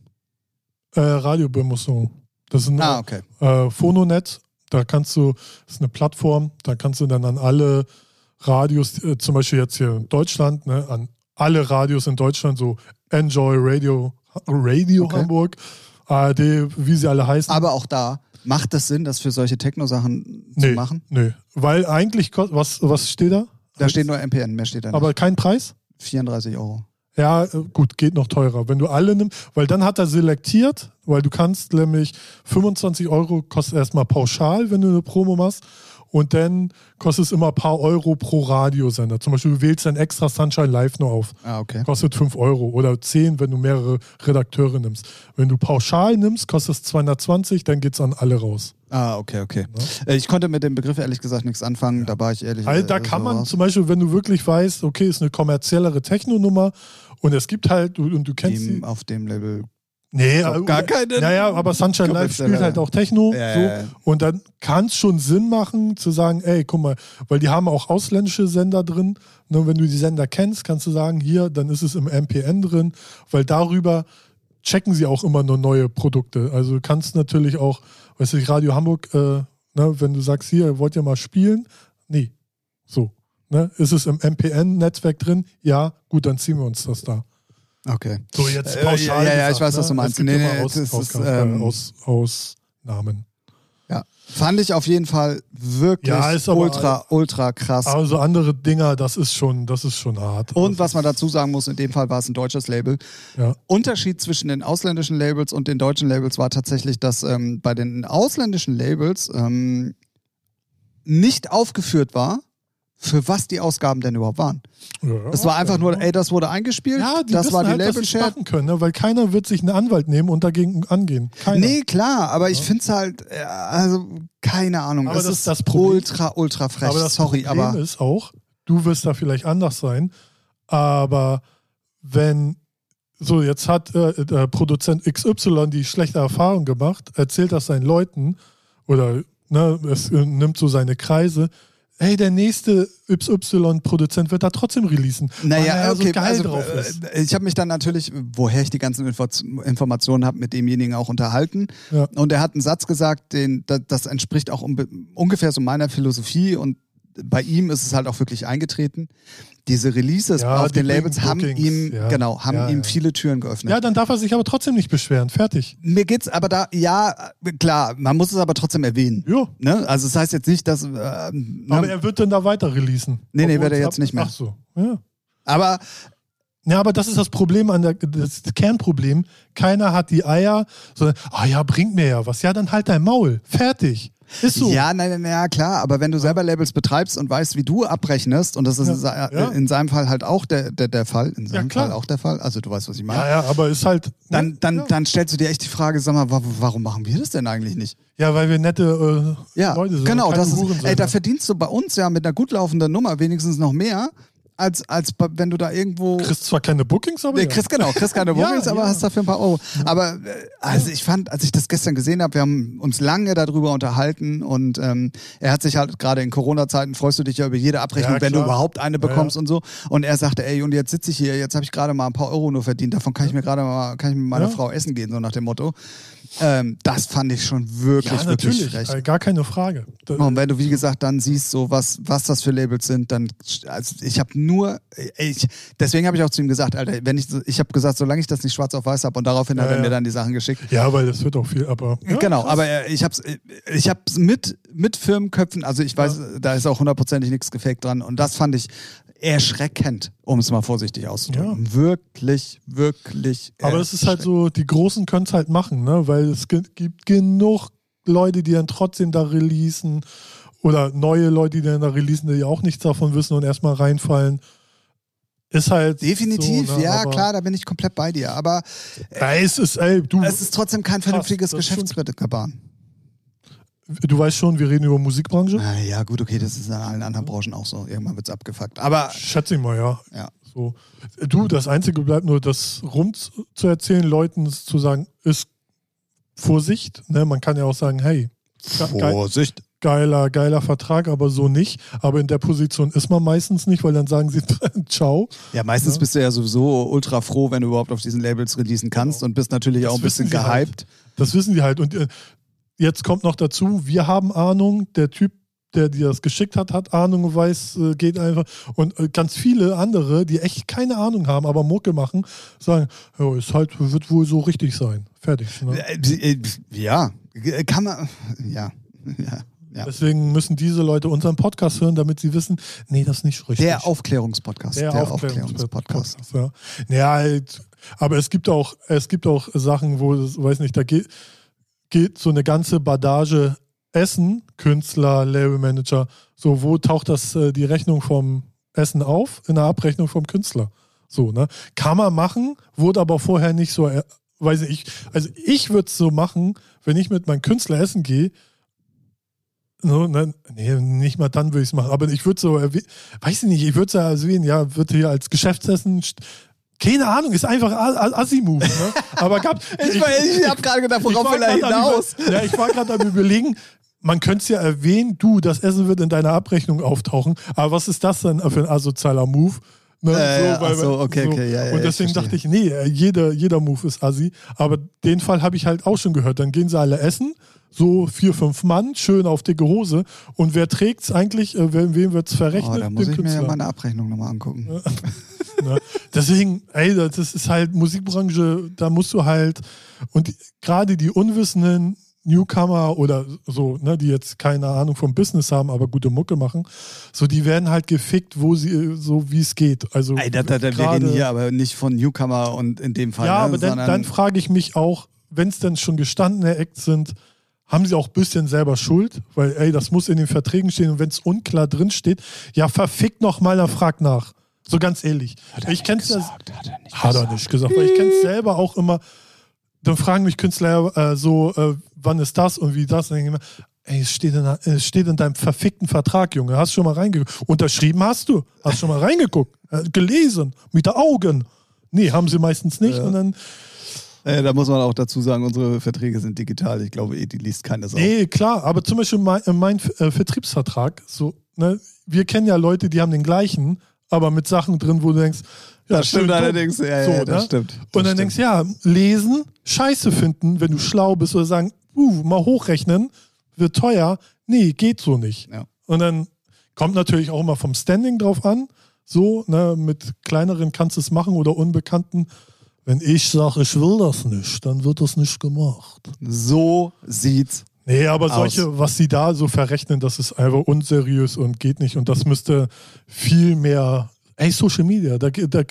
Speaker 2: Äh, Radiobemusterung. Das ist ein
Speaker 1: Ah, okay.
Speaker 2: äh, Phononet. Da kannst du, das ist eine Plattform, da kannst du dann an alle Radios, äh, zum Beispiel jetzt hier in Deutschland, ne, an alle Radios in Deutschland, so Enjoy Radio, Radio
Speaker 1: Okay.
Speaker 2: Hamburg, ARD, wie sie alle heißen.
Speaker 1: Aber auch da, macht es Sinn, das für solche Techno-Sachen zu
Speaker 2: nee,
Speaker 1: machen?
Speaker 2: nee. Weil eigentlich, was, was steht da?
Speaker 1: Da steht nur MPN, mehr steht da nicht.
Speaker 2: Aber kein Preis?
Speaker 1: 34 Euro.
Speaker 2: Ja, gut, geht noch teurer. Wenn du alle nimmst, weil dann hat er selektiert, weil du kannst nämlich 25 Euro kostet erstmal pauschal, wenn du eine Promo machst. Und dann kostet es immer ein paar Euro pro Radiosender. Zum Beispiel, du wählst dann extra Sunshine Live nur auf.
Speaker 1: Ah, okay.
Speaker 2: Kostet 5 Euro oder 10, wenn du mehrere Redakteure nimmst. Wenn du pauschal nimmst, kostet es 220, dann geht es an alle raus.
Speaker 1: Ah, okay, okay. Äh, Ich konnte mit dem Begriff ehrlich gesagt nichts anfangen. Da war ich ehrlich.
Speaker 2: Also da
Speaker 1: äh,
Speaker 2: kann man
Speaker 1: raus.
Speaker 2: zum Beispiel, wenn du wirklich weißt, okay, ist eine kommerziellere Techno-Nummer und es gibt halt, und du kennst sie.
Speaker 1: Team auf dem Level.
Speaker 2: Nee, äh,
Speaker 1: gar keine
Speaker 2: Naja, aber Sunshine Live spielt halt auch Techno.
Speaker 1: Ja,
Speaker 2: so.
Speaker 1: ja.
Speaker 2: Und dann kann es schon Sinn machen, zu sagen, ey, guck mal, weil die haben auch ausländische Sender drin. Ne, wenn du die Sender kennst, kannst du sagen, hier, dann ist es im MPN drin, weil darüber checken sie auch immer nur neue Produkte. Also du kannst natürlich auch, weißt du, Radio Hamburg, äh, ne, wenn du sagst, hier, wollt ihr mal spielen? Nee. So. Ne? Ist es im MPN-Netzwerk drin? Ja, gut, dann ziehen wir uns das da.
Speaker 1: Okay.
Speaker 2: So, jetzt
Speaker 1: Äh,
Speaker 2: pauschal.
Speaker 1: ja, ja,
Speaker 2: gesagt,
Speaker 1: ich weiß, was
Speaker 2: ne?
Speaker 1: du meinst. Nee, nee,
Speaker 2: Aus,
Speaker 1: das ist,
Speaker 2: Aus,
Speaker 1: ähm,
Speaker 2: Aus, Ausnahmen.
Speaker 1: Ja. Fand ich auf jeden Fall wirklich
Speaker 2: Ja,
Speaker 1: ultra, ultra krass.
Speaker 2: Also andere Dinger, das ist schon, das ist schon hart.
Speaker 1: Und was man dazu sagen muss, in dem Fall war es ein deutsches Label.
Speaker 2: Ja.
Speaker 1: Unterschied zwischen den ausländischen Labels und den deutschen Labels war tatsächlich, dass ähm, bei den ausländischen Labels ähm, nicht aufgeführt war, für was die Ausgaben denn überhaupt waren.
Speaker 2: Ja,
Speaker 1: Es war einfach nur,
Speaker 2: ja.
Speaker 1: ey, das wurde eingespielt,
Speaker 2: ja, die
Speaker 1: das war die
Speaker 2: halt, was sie
Speaker 1: Label-Share.
Speaker 2: machen können, ne? weil keiner wird sich einen Anwalt nehmen und dagegen angehen. Keiner.
Speaker 1: Nee, klar, aber ich finde es halt, äh, also keine Ahnung,
Speaker 2: Aber
Speaker 1: das,
Speaker 2: das-
Speaker 1: ist
Speaker 2: das Problem-
Speaker 1: ultra, ultra frech.
Speaker 2: aber das
Speaker 1: Sorry,
Speaker 2: Problem
Speaker 1: aber
Speaker 2: ist auch, du wirst da vielleicht anders sein, aber wenn so jetzt hat äh, der Produzent XY die schlechte Erfahrung gemacht, erzählt das seinen Leuten oder ne, es äh, nimmt so seine Kreise, hey, der nächste YY-Produzent wird da trotzdem releasen.
Speaker 1: Naja,
Speaker 2: weil er
Speaker 1: okay,
Speaker 2: so geil
Speaker 1: also,
Speaker 2: drauf ist.
Speaker 1: äh, ich habe mich dann natürlich, woher ich die ganzen Info Informationen habe, mit demjenigen auch unterhalten.
Speaker 2: Ja.
Speaker 1: Und er hat einen Satz gesagt, den, das, entspricht auch ungefähr so meiner Philosophie und bei ihm ist es halt auch wirklich eingetreten. Diese Releases
Speaker 2: Ja,
Speaker 1: auf den Labels haben ihm,
Speaker 2: ja.
Speaker 1: genau, haben
Speaker 2: Ja,
Speaker 1: ihm
Speaker 2: ja.
Speaker 1: viele Türen geöffnet.
Speaker 2: Ja, dann darf er sich aber trotzdem nicht beschweren. Fertig.
Speaker 1: Mir geht's aber da, ja, klar, man muss es aber trotzdem erwähnen.
Speaker 2: Jo.
Speaker 1: Ne? Also das heißt jetzt nicht, dass. Äh, ne?
Speaker 2: Aber er wird dann da weiter releasen.
Speaker 1: Nee, nee, wird er jetzt nicht mehr.
Speaker 2: Ach so. Ja.
Speaker 1: aber
Speaker 2: Ja, aber das ist das Problem an der, das Kernproblem. Keiner hat die Eier, sondern, ah ja, bringt mir ja was. Ja, dann halt dein Maul. Fertig. Ist so.
Speaker 1: Ja, nein, nein, ja, klar, aber wenn du selber Labels betreibst und weißt, wie du abrechnest, und das ist
Speaker 2: Ja,
Speaker 1: in se-
Speaker 2: ja.
Speaker 1: in seinem Fall halt auch der, der, der Fall, in seinem
Speaker 2: klar.
Speaker 1: Fall auch der Fall, also du weißt, was ich meine.
Speaker 2: ja, ja, aber ist halt.
Speaker 1: Dann, dann,
Speaker 2: ja.
Speaker 1: dann stellst du dir echt die Frage, sag mal, wa- warum machen wir das denn eigentlich nicht?
Speaker 2: ja, weil wir nette äh,
Speaker 1: Ja,
Speaker 2: Leute sind.
Speaker 1: genau, das ist, ey, da verdienst du bei uns ja mit einer gut laufenden Nummer wenigstens noch mehr, als, als wenn du da irgendwo...
Speaker 2: kriegst zwar keine Bookings, aber.
Speaker 1: Nee,
Speaker 2: ja.
Speaker 1: kriegst genau, kriegst keine
Speaker 2: Ja,
Speaker 1: Vocals, aber
Speaker 2: ja.
Speaker 1: hast dafür ein paar Euro. Aber äh, also ich fand, als ich das gestern gesehen habe, wir haben uns lange darüber unterhalten und ähm, er hat sich halt gerade in Corona-Zeiten freust du dich ja über jede Abrechnung,
Speaker 2: Ja,
Speaker 1: wenn du überhaupt eine
Speaker 2: Ja,
Speaker 1: bekommst und so. Und er sagte, ey, und jetzt sitze ich hier, jetzt habe ich gerade mal ein paar Euro nur verdient, davon kann ich mir gerade mal, kann ich mit meiner
Speaker 2: Ja.
Speaker 1: Frau essen gehen, so nach dem Motto. Ähm, das fand ich schon wirklich,
Speaker 2: ja,
Speaker 1: wirklich frech.
Speaker 2: Äh, Gar keine Frage.
Speaker 1: Und wenn du, wie gesagt, dann siehst, so was, was das für Labels sind, dann, also ich habe nur, ich, deswegen habe ich auch zu ihm gesagt, Alter, wenn ich, ich habe gesagt, solange ich das nicht schwarz auf weiß habe und daraufhin hat
Speaker 2: Ja,
Speaker 1: er mir
Speaker 2: ja.
Speaker 1: dann die Sachen geschickt.
Speaker 2: Ja, weil das wird auch viel, aber.
Speaker 1: Genau, aber äh, ich habe es ich hab's mit, mit Firmenköpfen, also ich weiß, da ist auch hundertprozentig nichts gefaked dran und das fand ich erschreckend, um es mal vorsichtig auszudrücken. Wirklich, wirklich.
Speaker 2: Aber es ist halt so, die Großen können es halt machen, ne? weil es gibt genug Leute, die dann trotzdem da releasen oder neue Leute, die dann da releasen, die auch nichts davon wissen und erstmal reinfallen. Ist halt.
Speaker 1: Definitiv,
Speaker 2: so, ne?
Speaker 1: ja,
Speaker 2: Aber-
Speaker 1: klar, da bin ich komplett bei dir. Aber
Speaker 2: Ja, es ist, ey, du,
Speaker 1: es ist trotzdem kein vernünftiges Geschäftsgebaren.
Speaker 2: Du weißt schon, wir reden über Musikbranche.
Speaker 1: Na ja, gut, okay, das ist in allen anderen Branchen auch so. Irgendwann wird's abgefuckt. Aber
Speaker 2: Schätze ich mal, ja.
Speaker 1: ja.
Speaker 2: So. Du, das Einzige bleibt nur, das rum zu- erzählen, Leuten zu sagen, ist Vorsicht. Ne? Man kann ja auch sagen, hey, geil,
Speaker 1: Vorsicht.
Speaker 2: geiler, geiler Vertrag, aber so nicht. Aber in der Position ist man meistens nicht, weil dann sagen sie ciao.
Speaker 1: Ja, meistens
Speaker 2: Ja.
Speaker 1: bist du ja sowieso ultra froh, wenn du überhaupt auf diesen Labels releasen kannst und bist natürlich
Speaker 2: Das
Speaker 1: auch ein bisschen
Speaker 2: halt.
Speaker 1: gehypt.
Speaker 2: Das wissen die halt. Und äh, jetzt kommt noch dazu, wir haben Ahnung, der Typ, der dir das geschickt hat, hat Ahnung, weiß, äh, geht einfach. Und äh, ganz viele andere, die echt keine Ahnung haben, aber Mucke machen, sagen, ja, ist halt, wird wohl so richtig sein. Fertig. Ne?
Speaker 1: Äh, Ja, kann man. Ja, ja. ja.
Speaker 2: Deswegen müssen diese Leute unseren Podcast hören, damit sie wissen, nee, das ist nicht richtig.
Speaker 1: Der Aufklärungspodcast.
Speaker 2: Der,
Speaker 1: Der,
Speaker 2: Aufklärungspodcast.
Speaker 1: Aufklärungspodcast.
Speaker 2: Ja. ja, halt, aber es gibt auch, es gibt auch Sachen, wo es, weiß nicht, da geht, geht so eine ganze Badage Essen, Künstler, Labelmanager, so wo taucht das äh, die Rechnung vom Essen auf in der Abrechnung vom Künstler? So, ne? Kann man machen, wurde aber vorher nicht so, äh, weiß ich, also ich würde es so machen, wenn ich mit meinem Künstler essen gehe, so, ne, nee, nicht mal dann würde ich es machen. Aber ich würde so, weiß ich nicht, ich würde es ja erwähnen, ja, wird hier als Geschäftsessen. Keine Ahnung, ist einfach Assi-Move. Ne? Aber gab.
Speaker 1: Ich, ich habe gerade gedacht, worauf will er hinaus?
Speaker 2: Über, ja, ich war gerade am überlegen, man könnte es ja erwähnen, du, das Essen wird in deiner Abrechnung auftauchen. Aber was ist das denn für ein asozialer Move? Ne,
Speaker 1: Äh, ja, ach so, okay, okay, ja, ja,
Speaker 2: Und
Speaker 1: ich
Speaker 2: deswegen dachte ich, nee, jeder, jeder Move ist assi. Aber den Fall habe ich halt auch schon gehört. Dann gehen sie alle essen, so vier, fünf Mann, schön auf dicke Hose. Und wer trägt's eigentlich? Äh, wem wem wird's verrechnet?
Speaker 1: Oh, da muss
Speaker 2: Dem
Speaker 1: ich mir ja
Speaker 2: Künstler.
Speaker 1: meine Abrechnung nochmal angucken.
Speaker 2: Ne? Deswegen, ey, das ist halt Musikbranche, da musst du halt, und gerade die unwissenden Newcomer oder so, ne, die jetzt keine Ahnung vom Business haben, aber gute Mucke machen, so die werden halt gefickt, wo sie, so wie es geht. Also
Speaker 1: Ey, da, da, da, wir reden hier aber nicht von Newcomer und in dem Fall.
Speaker 2: ja,
Speaker 1: ne,
Speaker 2: aber dann, dann frage ich mich auch, wenn es denn schon gestandene Acts sind, haben sie auch ein bisschen selber Schuld? Weil, ey, das muss in den Verträgen stehen und wenn es unklar drin steht, ja, verfickt noch mal, dann frag nach. So ganz ehrlich. ich kenn's
Speaker 1: gesagt, hat er nicht
Speaker 2: Hat er nicht gesagt, weil ich kenne es selber auch immer. Dann fragen mich Künstler äh, so, äh, wann ist das und wie das? Und dann denke ich immer, ey, es steht, in, es steht in deinem verfickten Vertrag, Junge. Hast du schon mal reingeguckt? Unterschrieben hast du? Hast schon mal reingeguckt? Äh, gelesen? Mit den Augen? Nee, haben sie meistens nicht.
Speaker 1: Ja.
Speaker 2: Und dann,
Speaker 1: Äh, da muss man auch dazu sagen, unsere Verträge sind digital. Ich glaube, eh, die liest keiner so.
Speaker 2: nee, klar, aber zum Beispiel mein, äh, mein äh, Vertriebsvertrag, so, ne, wir kennen ja Leute, die haben den gleichen, aber mit Sachen drin, wo du denkst, ja,
Speaker 1: Das stimmt
Speaker 2: dumm.
Speaker 1: allerdings. Ja,
Speaker 2: So,
Speaker 1: ja, das
Speaker 2: ne?
Speaker 1: stimmt. Das
Speaker 2: Und dann
Speaker 1: stimmt.
Speaker 2: denkst du, ja, lesen, scheiße finden, wenn du schlau bist oder sagen, uh, mal hochrechnen, wird teuer. Nee, geht so nicht.
Speaker 1: Ja.
Speaker 2: Und dann kommt natürlich auch immer vom Standing drauf an. So, ne, mit kleineren kannst du es machen oder unbekannten. Wenn ich sage, ich will das nicht, dann wird das nicht gemacht.
Speaker 1: So sieht's.
Speaker 2: Nee, aber
Speaker 1: Aus.
Speaker 2: solche, was sie da so verrechnen, das ist einfach unseriös und geht nicht. Und das müsste viel mehr. Ey, Social Media, da, da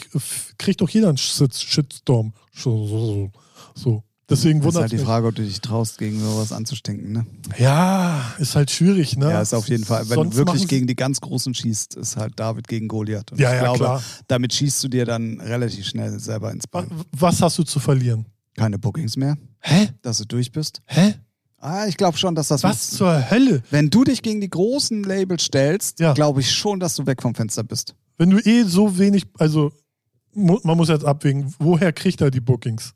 Speaker 2: kriegt doch jeder einen Shit- Shitstorm. So. Deswegen
Speaker 1: Das ist
Speaker 2: wundert
Speaker 1: halt die. Frage, ob du dich traust, gegen sowas anzustinken. Ne?
Speaker 2: Ja, ist halt schwierig, ne?
Speaker 1: Ja, ist auf jeden Fall. Wenn
Speaker 2: Sonst
Speaker 1: du wirklich gegen die ganz Großen schießt, ist halt David gegen Goliath. Und
Speaker 2: Ja,
Speaker 1: ich
Speaker 2: ja,
Speaker 1: glaube,
Speaker 2: klar.
Speaker 1: damit schießt du dir dann relativ schnell selber ins Bein.
Speaker 2: Was hast du zu verlieren?
Speaker 1: Keine Bookings mehr,
Speaker 2: Hä?
Speaker 1: dass du durch bist.
Speaker 2: Hä?
Speaker 1: Ah, ich glaube schon, dass das
Speaker 2: Was zur Hölle?
Speaker 1: Wenn du dich gegen die großen Labels stellst,
Speaker 2: Ja.
Speaker 1: glaube ich schon, dass du weg vom Fenster bist.
Speaker 2: Wenn du eh so wenig, also man muss jetzt abwägen, woher kriegt er die Bookings?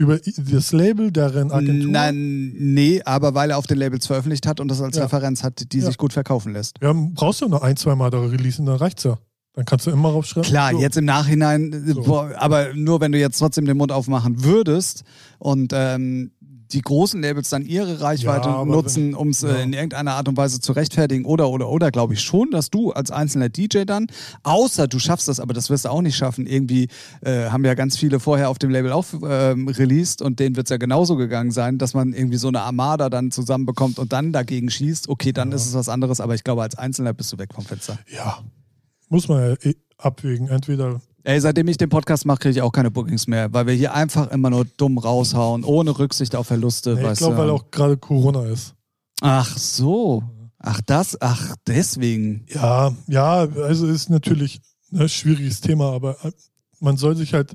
Speaker 2: Über das Label, deren Agentur?
Speaker 1: Nein, nee, aber weil er auf den Labels veröffentlicht hat und das als
Speaker 2: Ja.
Speaker 1: Referenz hat, die
Speaker 2: Ja.
Speaker 1: sich gut verkaufen lässt.
Speaker 2: Ja, brauchst du nur ein, zwei Mal da releasen, dann reicht's ja. Dann kannst du immer raufschreiben.
Speaker 1: Klar,
Speaker 2: so.
Speaker 1: jetzt im Nachhinein,
Speaker 2: So.
Speaker 1: boah, aber nur wenn du jetzt trotzdem den Mund aufmachen würdest und ähm, die großen Labels dann ihre Reichweite
Speaker 2: Ja,
Speaker 1: nutzen, um es
Speaker 2: ja.
Speaker 1: äh, in irgendeiner Art und Weise zu rechtfertigen oder, oder, oder, glaube ich schon, dass du als einzelner DJ dann, außer du schaffst das, aber das wirst du auch nicht schaffen, irgendwie äh, haben ja ganz viele vorher auf dem Label auch ähm, released und denen wird es ja genauso gegangen sein, dass man irgendwie so eine Armada dann zusammenbekommt und dann dagegen schießt, okay, dann
Speaker 2: Ja.
Speaker 1: ist es was anderes, aber ich glaube, als Einzelner bist du weg vom Fenster.
Speaker 2: Ja. Muss man ja eh abwägen. Entweder.
Speaker 1: Ey, seitdem ich den Podcast mache, kriege ich auch keine Bookings mehr, weil wir hier einfach immer nur dumm raushauen, ohne Rücksicht auf Verluste.
Speaker 2: Nee, ich glaube, weil auch gerade Corona ist.
Speaker 1: Ach so. Ach das, ach deswegen.
Speaker 2: Ja, ja, also ist natürlich ein schwieriges Thema, aber äh, man soll sich halt,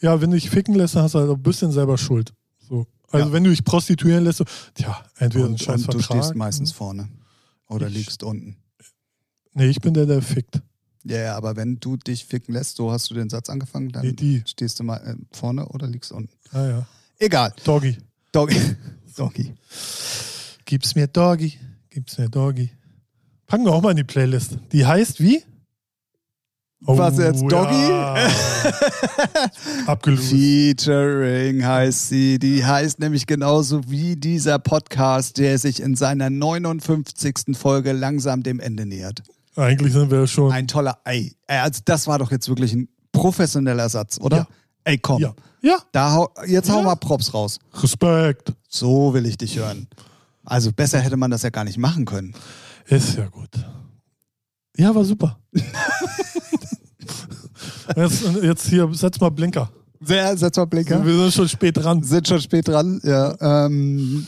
Speaker 2: ja, wenn du dich ficken lässt, dann hast du halt ein bisschen selber Schuld. So. Also
Speaker 1: Ja.
Speaker 2: wenn du dich prostituieren lässt, so, tja, entweder ein
Speaker 1: Und,
Speaker 2: scheiß
Speaker 1: und du stehst meistens vorne. Oder
Speaker 2: Ich-
Speaker 1: liegst unten.
Speaker 2: Nee, ich bin der, der fickt.
Speaker 1: Ja, ja, aber wenn du dich ficken lässt, so hast du den Satz angefangen, dann
Speaker 2: Nee, die.
Speaker 1: stehst du mal äh, vorne oder liegst unten.
Speaker 2: Ah ja.
Speaker 1: Egal.
Speaker 2: Doggy.
Speaker 1: Doggy. Doggy.
Speaker 2: Gib's mir Doggy. Gib's mir Doggy. Packen wir auch mal in die Playlist. Die heißt wie?
Speaker 1: Was jetzt, Doggy?
Speaker 2: Ja. Abgelöst.
Speaker 1: Featuring heißt sie. Die heißt nämlich genauso wie dieser Podcast, der sich in seiner 59. Folge langsam dem Ende nähert.
Speaker 2: Eigentlich sind wir schon.
Speaker 1: Ein toller, ey, also das war doch jetzt wirklich ein professioneller Satz, oder?
Speaker 2: Ja.
Speaker 1: Ey, komm.
Speaker 2: ja. Ja.
Speaker 1: Da hau, jetzt hau
Speaker 2: Ja.
Speaker 1: mal Props raus.
Speaker 2: Respekt.
Speaker 1: So will ich dich hören. Also besser hätte man das ja gar nicht machen können.
Speaker 2: Ist ja gut. Ja, war super. jetzt, jetzt hier, setz mal Blinker.
Speaker 1: Sehr, setz mal Blinker.
Speaker 2: Wir sind schon spät dran.
Speaker 1: Sind schon spät dran. Ja, ähm,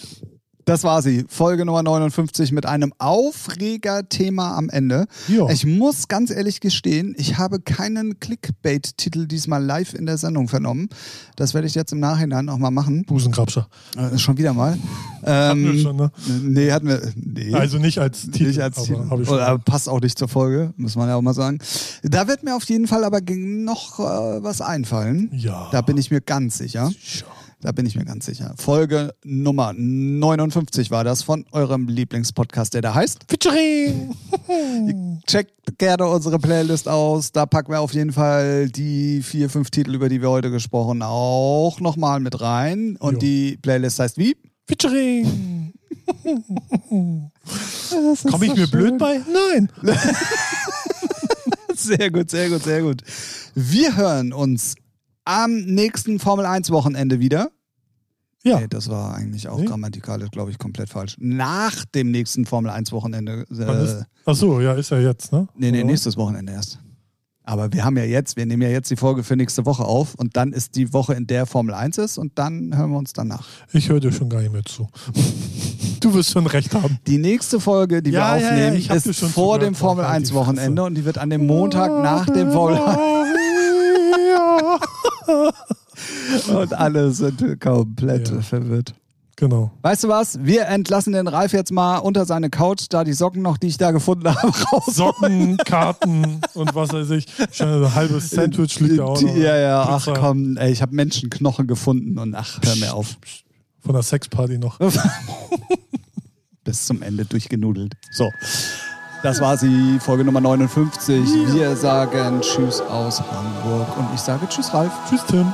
Speaker 1: das war sie. Folge Nummer 59 mit einem Aufreger-Thema am Ende.
Speaker 2: Ja.
Speaker 1: Ich muss ganz ehrlich gestehen, ich habe keinen Clickbait-Titel diesmal live in der Sendung vernommen. Das werde ich jetzt im Nachhinein auch mal machen.
Speaker 2: Busengrabscher.
Speaker 1: Äh, schon wieder mal.
Speaker 2: Hatten wir
Speaker 1: Ähm,
Speaker 2: schon, ne?
Speaker 1: Nee, hatten wir. Nee.
Speaker 2: Also nicht als Titel.
Speaker 1: nicht als Titel. Oder passt auch nicht zur Folge, muss man ja auch mal sagen. Da wird mir auf jeden Fall aber noch äh, was einfallen.
Speaker 2: ja.
Speaker 1: Da bin ich mir ganz sicher.
Speaker 2: Sicher.
Speaker 1: Da bin ich mir ganz sicher. Folge Nummer 59 war das von eurem Lieblingspodcast, der da heißt.
Speaker 2: Featuring.
Speaker 1: Checkt gerne unsere Playlist aus. Da packen wir auf jeden Fall die vier, fünf Titel, über die wir heute gesprochen, auch nochmal mit rein. Und
Speaker 2: Jo.
Speaker 1: die Playlist heißt wie?
Speaker 2: Featuring. Komme ich mir blöd bei? Nein.
Speaker 1: Sehr gut, sehr gut, sehr gut. Wir hören uns am nächsten Formel 1 Wochenende wieder.
Speaker 2: Ja.
Speaker 1: Nee, das war eigentlich auch
Speaker 2: Nee.
Speaker 1: grammatikalisch, glaube ich, komplett falsch. Nach dem nächsten Formel 1 Wochenende. Äh,
Speaker 2: ist- Ach so, ja, ist ja jetzt, ne?
Speaker 1: nee, nee,
Speaker 2: Oder?
Speaker 1: nächstes Wochenende erst. Aber wir haben ja jetzt, wir nehmen ja jetzt die Folge für nächste Woche auf und dann ist die Woche, in der Formel 1 ist und dann hören wir uns danach.
Speaker 2: Ich höre dir schon gar nicht mehr zu. Du wirst schon recht haben.
Speaker 1: Die nächste Folge, die
Speaker 2: Ja,
Speaker 1: wir
Speaker 2: ja, ja,
Speaker 1: aufnehmen,
Speaker 2: hab dir
Speaker 1: ist
Speaker 2: schon
Speaker 1: vor dem Formel
Speaker 2: Halt die
Speaker 1: 1 Wochenende
Speaker 2: Fresse.
Speaker 1: und die wird an dem Montag nach dem Formel 1 und alle sind komplett
Speaker 2: Ja.
Speaker 1: verwirrt.
Speaker 2: Genau.
Speaker 1: Weißt du was? Wir entlassen den Ralf jetzt mal unter seine Couch, da die Socken noch, die ich da gefunden habe, raus.
Speaker 2: Socken, Karten und was weiß ich. Schon ein halbes Sandwich liegt da auch noch.
Speaker 1: Ja, ja, ach
Speaker 2: Pizza.
Speaker 1: komm, ey, ich habe Menschenknochen gefunden und ach, hör mir auf.
Speaker 2: Von der Sexparty noch.
Speaker 1: Bis zum Ende durchgenudelt. So. Das war sie, Folge Nummer 59. Wir sagen Tschüss aus Hamburg und ich sage Tschüss, Ralf.
Speaker 2: Tschüss, Tim.